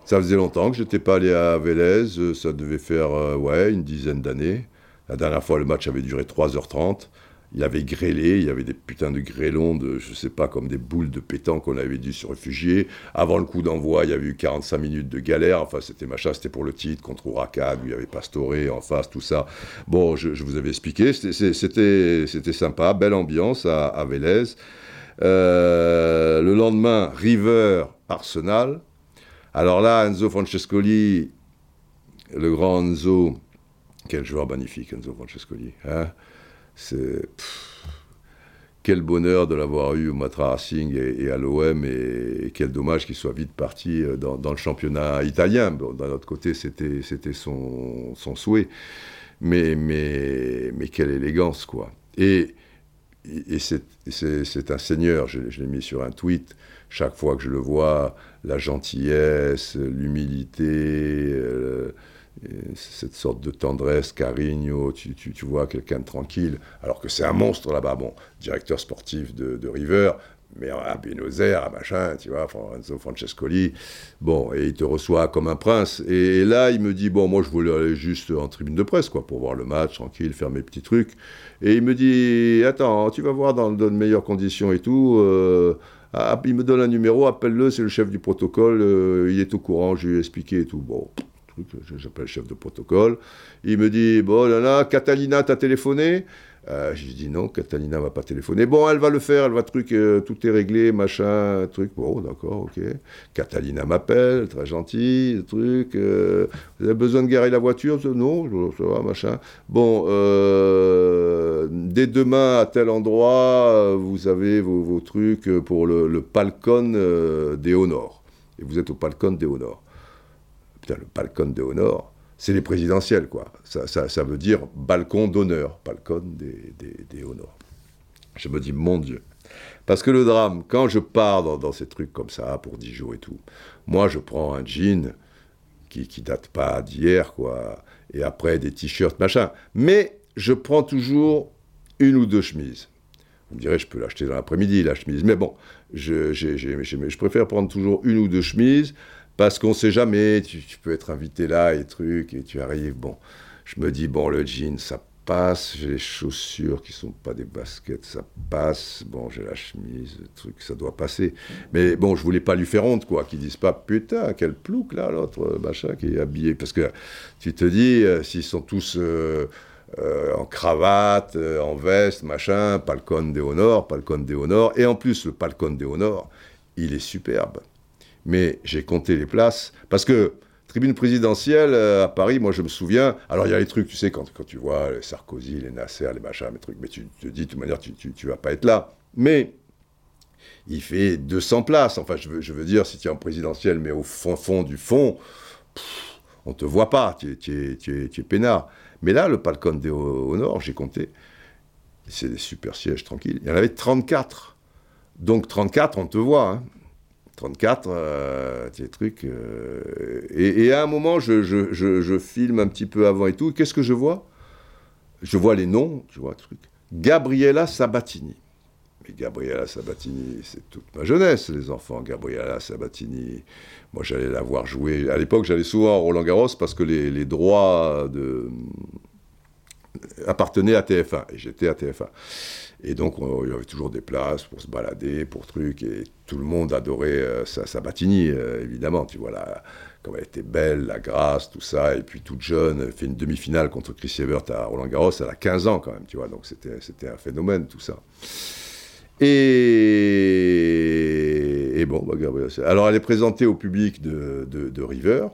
Ça faisait longtemps que je n'étais pas allé à Vélez, ça devait faire ouais, une dizaine d'années. La dernière fois, le match avait duré 3h30 il avait grêlé, il y avait des putains de grêlons, de, je sais pas, comme des boules de pétanque qu'on avait dû se réfugier. Avant le coup d'envoi, il y avait eu 45 minutes de galère. Enfin, c'était machin, c'était pour le titre contre Huracan, où il y avait Pastoré en face, tout ça. Bon, je, vous avais expliqué, c'était sympa, belle ambiance à, à Vélez. Euh, le lendemain, River, Arsenal. Alors là, Enzo Francescoli, le grand Enzo, quel joueur magnifique, Enzo Francescoli. Hein quel bonheur de l'avoir eu au Matra Racing et, à l'OM, et, quel dommage qu'il soit vite parti euh, dans, le championnat italien. D'un autre côté, c'était son, souhait. Mais, mais, quelle élégance, quoi. Et, et c'est un seigneur, je, l'ai mis sur un tweet, chaque fois que je le vois, la gentillesse, l'humilité, euh, cette sorte de tendresse, Carigno, tu, vois quelqu'un de tranquille, alors que c'est un monstre là-bas. Bon, directeur sportif de, River, mais à Buenos Aires, machin, tu vois, Francescoli. Bon, et il te reçoit comme un prince. Et, là, il me dit, bon, moi, je voulais aller juste en tribune de presse, quoi, pour voir le match, tranquille, faire mes petits trucs. Et il me dit, attends, tu vas voir dans, de meilleures conditions et tout. Euh, ah, il me donne un numéro, appelle-le, c'est le chef du protocole, euh, il est au courant, je lui ai expliqué et tout. Bon, j'appelle le chef de protocole. Il me dit, bon, là, là, Catalina t'a téléphoné? Euh, je dis non, Catalina va pas téléphoner. Bon, elle va le faire, elle va truc, euh, tout est réglé, machin, truc. Bon, d'accord, ok. Catalina m'appelle, très gentil, truc. Euh, vous avez besoin de garer la voiture? Non, ça va, machin. Bon, dès demain à tel endroit, vous avez vos, trucs pour le, le Palcon des Honors. Et vous êtes au Palcon des Honors. Le Palcon des Honors c'est les présidentielles, quoi. Ça, veut dire balcon d'honneur, balcon des, des. Je me dis, mon Dieu. Parce que le drame, quand je pars dans, ces trucs comme ça, pour 10 jours et tout, moi, je prends un jean qui, qui date pas d'hier, quoi, et après des t-shirts, machin. Mais je prends toujours une ou deux chemises. Vous me direz, je peux l'acheter dans l'après-midi, la chemise. Mais bon, je, je préfère prendre toujours une ou deux chemises parce qu'on sait jamais, tu, peux être invité là et truc, et tu arrives, bon, je me dis, bon, le jean, ça passe, j'ai les chaussures qui sont pas des baskets, ça passe, bon, j'ai la chemise, le truc, ça doit passer. Mais bon, je voulais pas lui faire honte, quoi, qu'ils disent pas, putain, quel plouc, là, l'autre, machin, qui est habillé. Parce que tu te dis, euh, s'ils sont tous... Euh, euh, en cravate, en veste, machin, Palcon des Honors, Palcon des Honors, et en plus le Palcon des Honors, il est superbe mais j'ai compté les places, parce que tribune présidentielle euh, à Paris, moi je me souviens, alors il y a les trucs, tu sais, quand, quand tu vois les Sarkozy, les Nasser, les machins, les trucs, mais tu te dis de toute manière, tu, tu, vas pas être là. Mais il fait 200 places, enfin je veux, je veux dire, si tu es en présidentielle, mais au fond, du fond, on te voit pas, tu es, tu, es, tu, es, peinard. Mais là, le Palcon au, au Nord, j'ai compté, c'est des super sièges tranquilles. Il y en avait 34. Donc 34, on te voit. Hein. 34, euh, trucs. Euh, et, à un moment, je, filme un petit peu avant et tout. Qu'est-ce que je vois? Je vois les noms, tu vois, truc. Gabriella Sabatini. Mais Gabriella Sabatini, c'est toute ma jeunesse, les enfants. Gabriella Sabatini. Moi, j'allais la voir jouer. À l'époque, j'allais souvent à Roland Garros parce que les, les droits de... appartenaient à TF1. Et j'étais à TF1. Et donc, il y avait toujours des places pour se balader, pour trucs, et tout le monde adorait euh, Sabatini, euh, évidemment. Tu vois, là, comme elle était belle, la grâce, tout ça, et puis toute jeune, elle fait une demi-finale contre Chris Evert à Roland Garros, elle a 15 ans quand même, tu vois, donc c'était, un phénomène, tout ça. Et, et bon, bah, alors elle est présentée au public de, de, River,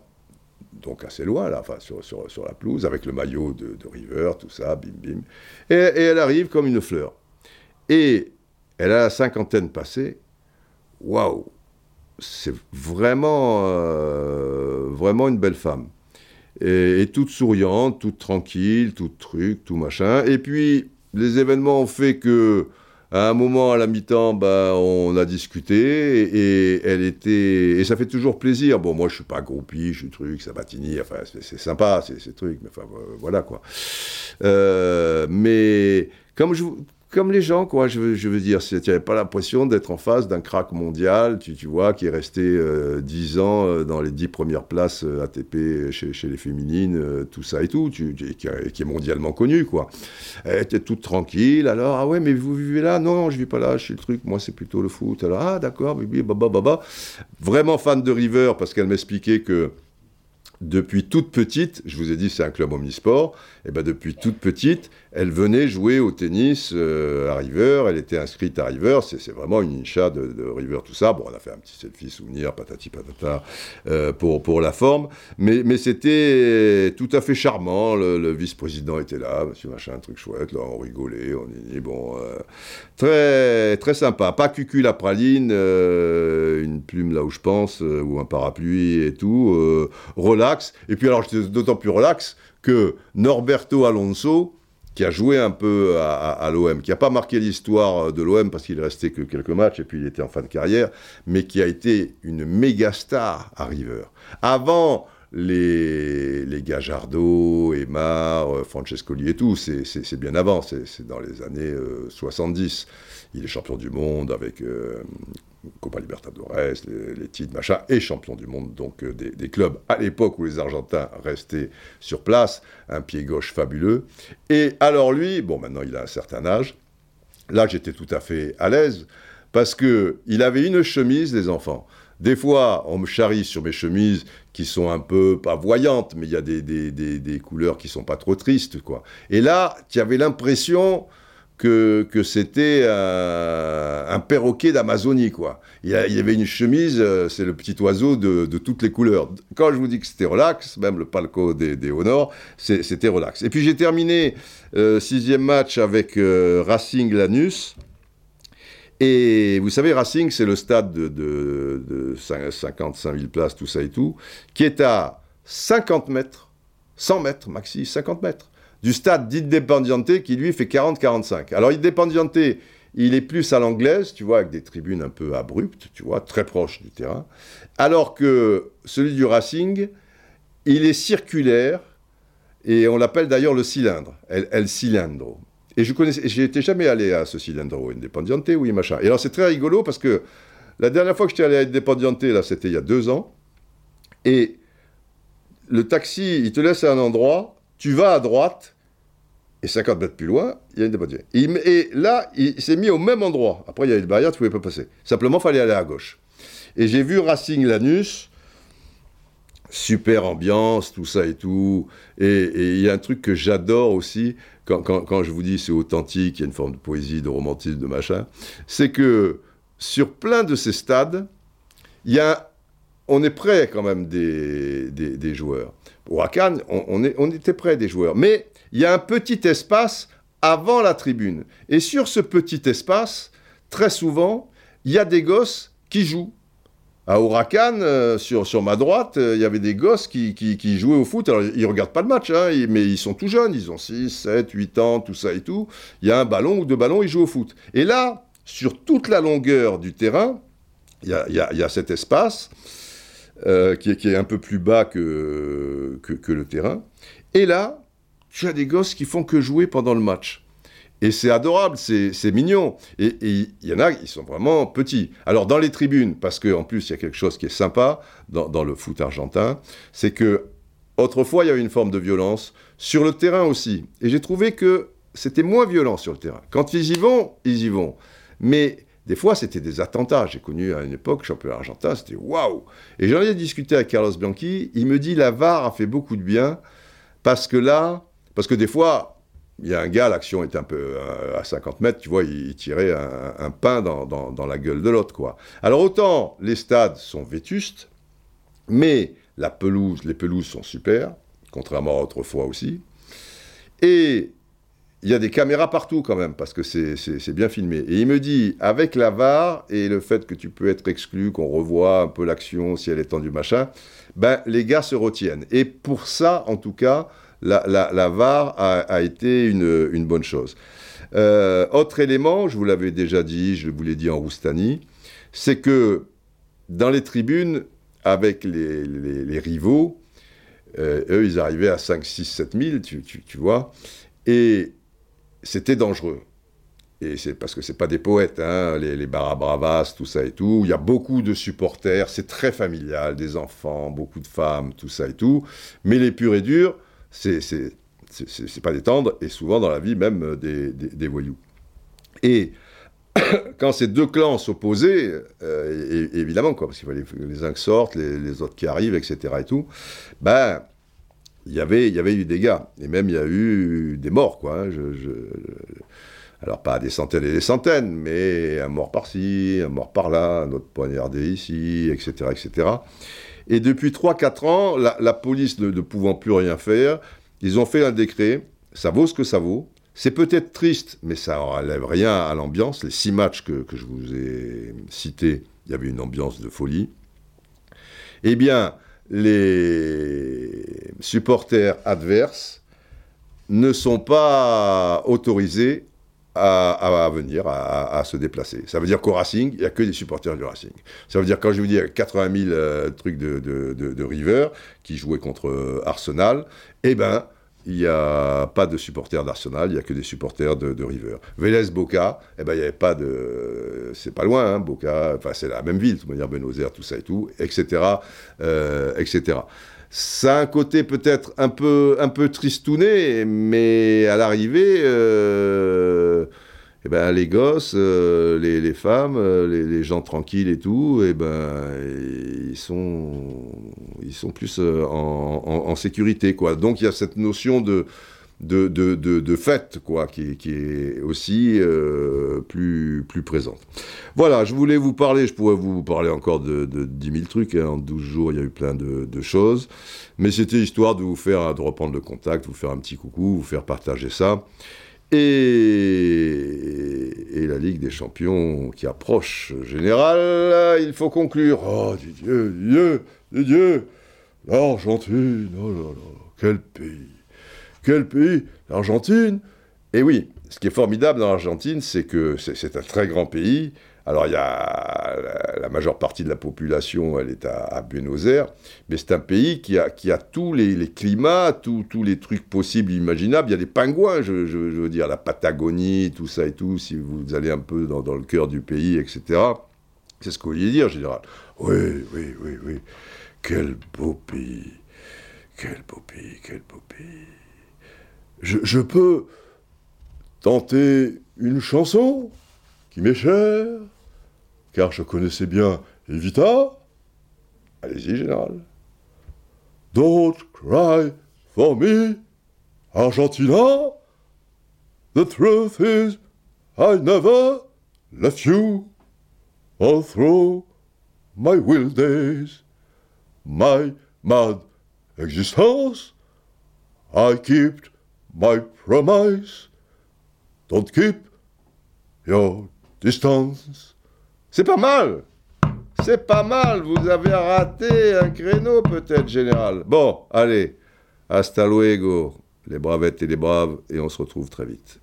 donc assez loin, là, enfin, sur, sur, sur, la pelouse, avec le maillot de, River, tout ça, bim bim. Et, elle arrive comme une fleur. Et elle a la cinquantaine passée. Waouh C'est vraiment, euh, vraiment une belle femme. Et, toute souriante, toute tranquille, tout truc, tout machin. Et puis, les événements ont fait que, à un moment, à la mi-temps, bah, on a discuté et, elle était. Et ça fait toujours plaisir. Bon, moi, je suis pas groupie, je suis truc, Sabatini, enfin, c'est sympa, ces trucs, mais enfin, voilà quoi. Euh, mais comme je, comme les gens, quoi, je veux, dire. Tu n'avais pas l'impression d'être en face d'un crack mondial, tu, vois, qui est resté euh, dix 10 ans euh, dans les 10 premières places euh, ATP chez, chez, les féminines, tout ça et tout, tu, qui, est mondialement connu, quoi. Elle était toute tranquille, alors, ah ouais, mais vous vivez là? Non, je vis pas là, je suis le truc, moi c'est plutôt le foot. Alors, ah d'accord, baba, baba. Vraiment fan de River, parce qu'elle m'expliquait que depuis toute petite, je vous ai dit c'est un club omnisport, et ben depuis toute petite, elle venait jouer au tennis euh, à River, elle était inscrite à River, c'est vraiment une incha de, River, tout ça. Bon, on a fait un petit selfie souvenir, patati patata, euh, pour, pour la forme, mais, mais c'était tout à fait charmant, le, vice-président était là, monsieur machin, un truc chouette, là on rigolait, on dit, bon, euh, très, très sympa, pas cucul la praline, une plume là où je pense, ou un parapluie et tout, relax, et puis alors, j'étais d'autant plus relax que Norberto Alonso, qui a joué un peu à, l'OM, qui n'a pas marqué l'histoire de l'OM parce qu'il restait que quelques matchs et puis il était en fin de carrière, mais qui a été une méga star à River. Avant les, les Gajardo, Emar, euh, Francescoli et tout, c'est bien avant, c'est dans les années 70. Euh, il est champion du monde avec euh, Copa Libertadores, les, les, titres, machin, et champion du monde donc euh, des, clubs à l'époque où les Argentins restaient sur place, un pied gauche fabuleux. Et alors lui, bon maintenant il a un certain âge, là j'étais tout à fait à l'aise, parce que il avait une chemise, les enfants, Des fois, on me charrie sur mes chemises qui sont un peu, pas voyantes, mais il y a des, des, des, couleurs qui sont pas trop tristes, quoi. Et là, tu avais l'impression que, c'était un, perroquet d'Amazonie, quoi. Il y, avait une chemise, euh, c'est le petit oiseau de, de, toutes les couleurs. Quand je vous dis que c'était relax, même le palco des, des Honors, c'était relax. Et puis j'ai terminé euh, sixième match avec euh, Racing Lanus. Et vous savez, Racing, c'est le stade de, de, de 55 000 places, tout ça et tout, qui est à 50 mètres, 100 mètres maxi, 50 mètres, du stade d'Independiente qui lui fait 40-45. Alors Independiente, il est plus à l'anglaise, tu vois, avec des tribunes un peu abruptes, tu vois, très proches du terrain, alors que celui du Racing, il est circulaire, et on l'appelle d'ailleurs le cylindre, El, el. Et je connaissais, j'étais jamais allé à ce Cilindro Independiente, oui, machin. Et alors c'est très rigolo parce que la dernière fois que j'étais allé à Independiente, là, c'était il y a deux ans. Et le taxi, il te laisse à un endroit, tu vas à droite, et 50 mètres plus loin, il y a Independiente. Et, et là, il s'est mis au même endroit. Après, il y a une barrière, tu pouvais pas passer. Simplement, il fallait aller à gauche. Et j'ai vu Racing Lanus, super ambiance, tout ça et tout. Et il y a un truc que j'adore aussi, quand, je vous dis c'est authentique, il y a une forme de poésie, de romantisme, de machin, c'est que sur plein de ces stades, il y a, on est prêt quand même des, joueurs. Au Hakan, on, était prêt des joueurs. Mais il y a un petit espace avant la tribune. Et sur ce petit espace, très souvent, il y a des gosses qui jouent à Huracan, euh, sur, ma droite, euh, il y avait des gosses qui, jouaient au foot. Alors, ils regardent pas le match, hein, mais ils sont tout jeunes, ils ont 6, 7, 8 ans, tout ça et tout. Il y a un ballon ou deux ballons, ils jouent au foot. Et là, sur toute la longueur du terrain, il y a, cet espace euh, qui, est, un peu plus bas que, le terrain. Et là, tu as des gosses qui font que jouer pendant le match. Et c'est adorable, c'est mignon. Et il y en a, ils sont vraiment petits. Alors dans les tribunes, parce qu'en plus il y a quelque chose qui est sympa dans, le foot argentin, c'est que autrefois il y avait une forme de violence, sur le terrain aussi. Et j'ai trouvé que c'était moins violent sur le terrain. Quand ils y vont, ils y vont. Mais des fois, c'était des attentats. J'ai connu à une époque championnat argentin, c'était waouh. Et j'en ai discuté avec Carlos Bianchi. Il me dit la VAR a fait beaucoup de bien parce que là, parce que des fois, il y a un gars, l'action était un peu euh, à 50 mètres, tu vois, il, tirait un, pain dans, la gueule de l'autre, quoi. Alors autant les stades sont vétustes, mais la pelouse, les pelouses sont super, contrairement à autrefois aussi. Et il y a des caméras partout quand même, parce que c'est bien filmé. Et il me dit, avec la VAR et le fait que tu peux être exclu, qu'on revoit un peu l'action, si elle est tendue, machin, ben les gars se retiennent. Et pour ça, en tout cas, la, VAR a, été une, bonne chose. Euh, autre élément, je vous l'avais déjà dit, je vous l'ai dit en Roustani, c'est que dans les tribunes, avec les, rivaux, euh, eux, ils arrivaient à 5, 6, 7 000, tu, vois, et c'était dangereux. Et c'est parce que c'est pas des poètes, hein, les, les barabravas, tout ça et tout. Il y a beaucoup de supporters, c'est très familial, des enfants, beaucoup de femmes, tout ça et tout. Mais les purs et durs, c'est pas des tendres, et souvent dans la vie même euh, des, voyous. Et quand ces deux clans s'opposaient, euh, évidemment, quoi, parce qu'il fallait les uns sortent, les, autres qui arrivent, etc. et tout, ben, y il y avait eu des dégâts, et même il y a eu des morts, quoi. Hein, alors pas des centaines et des centaines, mais un mort par-ci, un mort par-là, un autre poignardé ici, etc., etc. Et depuis 3-4 ans, la, police ne, pouvant plus rien faire, ils ont fait un décret, ça vaut ce que ça vaut. C'est peut-être triste, mais ça n'enlève rien à l'ambiance. Les six matchs que, je vous ai cités, il y avait une ambiance de folie. Eh bien, les supporters adverses ne sont pas autorisés à, venir, à, se déplacer. Ça veut dire qu'au Racing, il n'y a que des supporters du Racing. Ça veut dire, quand je vous dis 80 000 euh, trucs de, de, River qui jouaient contre euh, Arsenal, eh ben, il n'y a pas de supporters d'Arsenal, il n'y a que des supporters de, River. Vélez Boca, eh ben, il n'y avait pas de. C'est pas loin, hein, Boca, enfin, c'est la même ville, de toute manière, Buenos Aires, tout ça et tout, etc. Euh, etc. Ça a un côté peut-être un peu, un peu tristouné, mais à l'arrivée, euh, eh ben, les gosses, euh, les, femmes, euh, les, gens tranquilles et tout, eh ben, ils, sont, ils sont plus euh, en, sécurité. Quoi. Donc il y a cette notion de, de, de, de, fête quoi, qui, qui est aussi plus, plus présente. Voilà, je voulais vous parler, je pourrais vous parler encore de, de 10 000 trucs. Hein. En 12 jours, il y a eu plein de, choses. Mais c'était histoire de vous faire, de reprendre le contact, vous faire un petit coucou, vous faire partager ça. Et, la Ligue des Champions qui approche. Général, il faut conclure. Oh, Dieu, Dieu, Dieu, l'Argentine, oh là là, quel pays, quel pays, l'Argentine. Et oui, ce qui est formidable dans l'Argentine, c'est que c'est un très grand pays, alors, il y a la, majeure partie de la population, elle est à, Buenos Aires, mais c'est un pays qui a, qui a tous les, climats, tous les trucs possibles, imaginables. Il y a des pingouins, je, veux dire, la Patagonie, tout ça et tout, si vous allez un peu dans, le cœur du pays, etc. C'est ce que vous vouliez dire, général. Oui, oui, oui, oui. Quel beau pays. Quel beau pays, quel beau pays. Je, je peux tenter une chanson? Qui m'est chère car je connaissais bien Evita. Allez-y, général. Don't cry for me, Argentina. The truth is, I never left you all through my wild days, my mad existence. I kept my promise. Don't keep your distance. C'est pas mal. C'est pas mal. Vous avez raté un créneau peut-être, général. Bon, allez. Hasta luego, les bravettes et les braves, et on se retrouve très vite.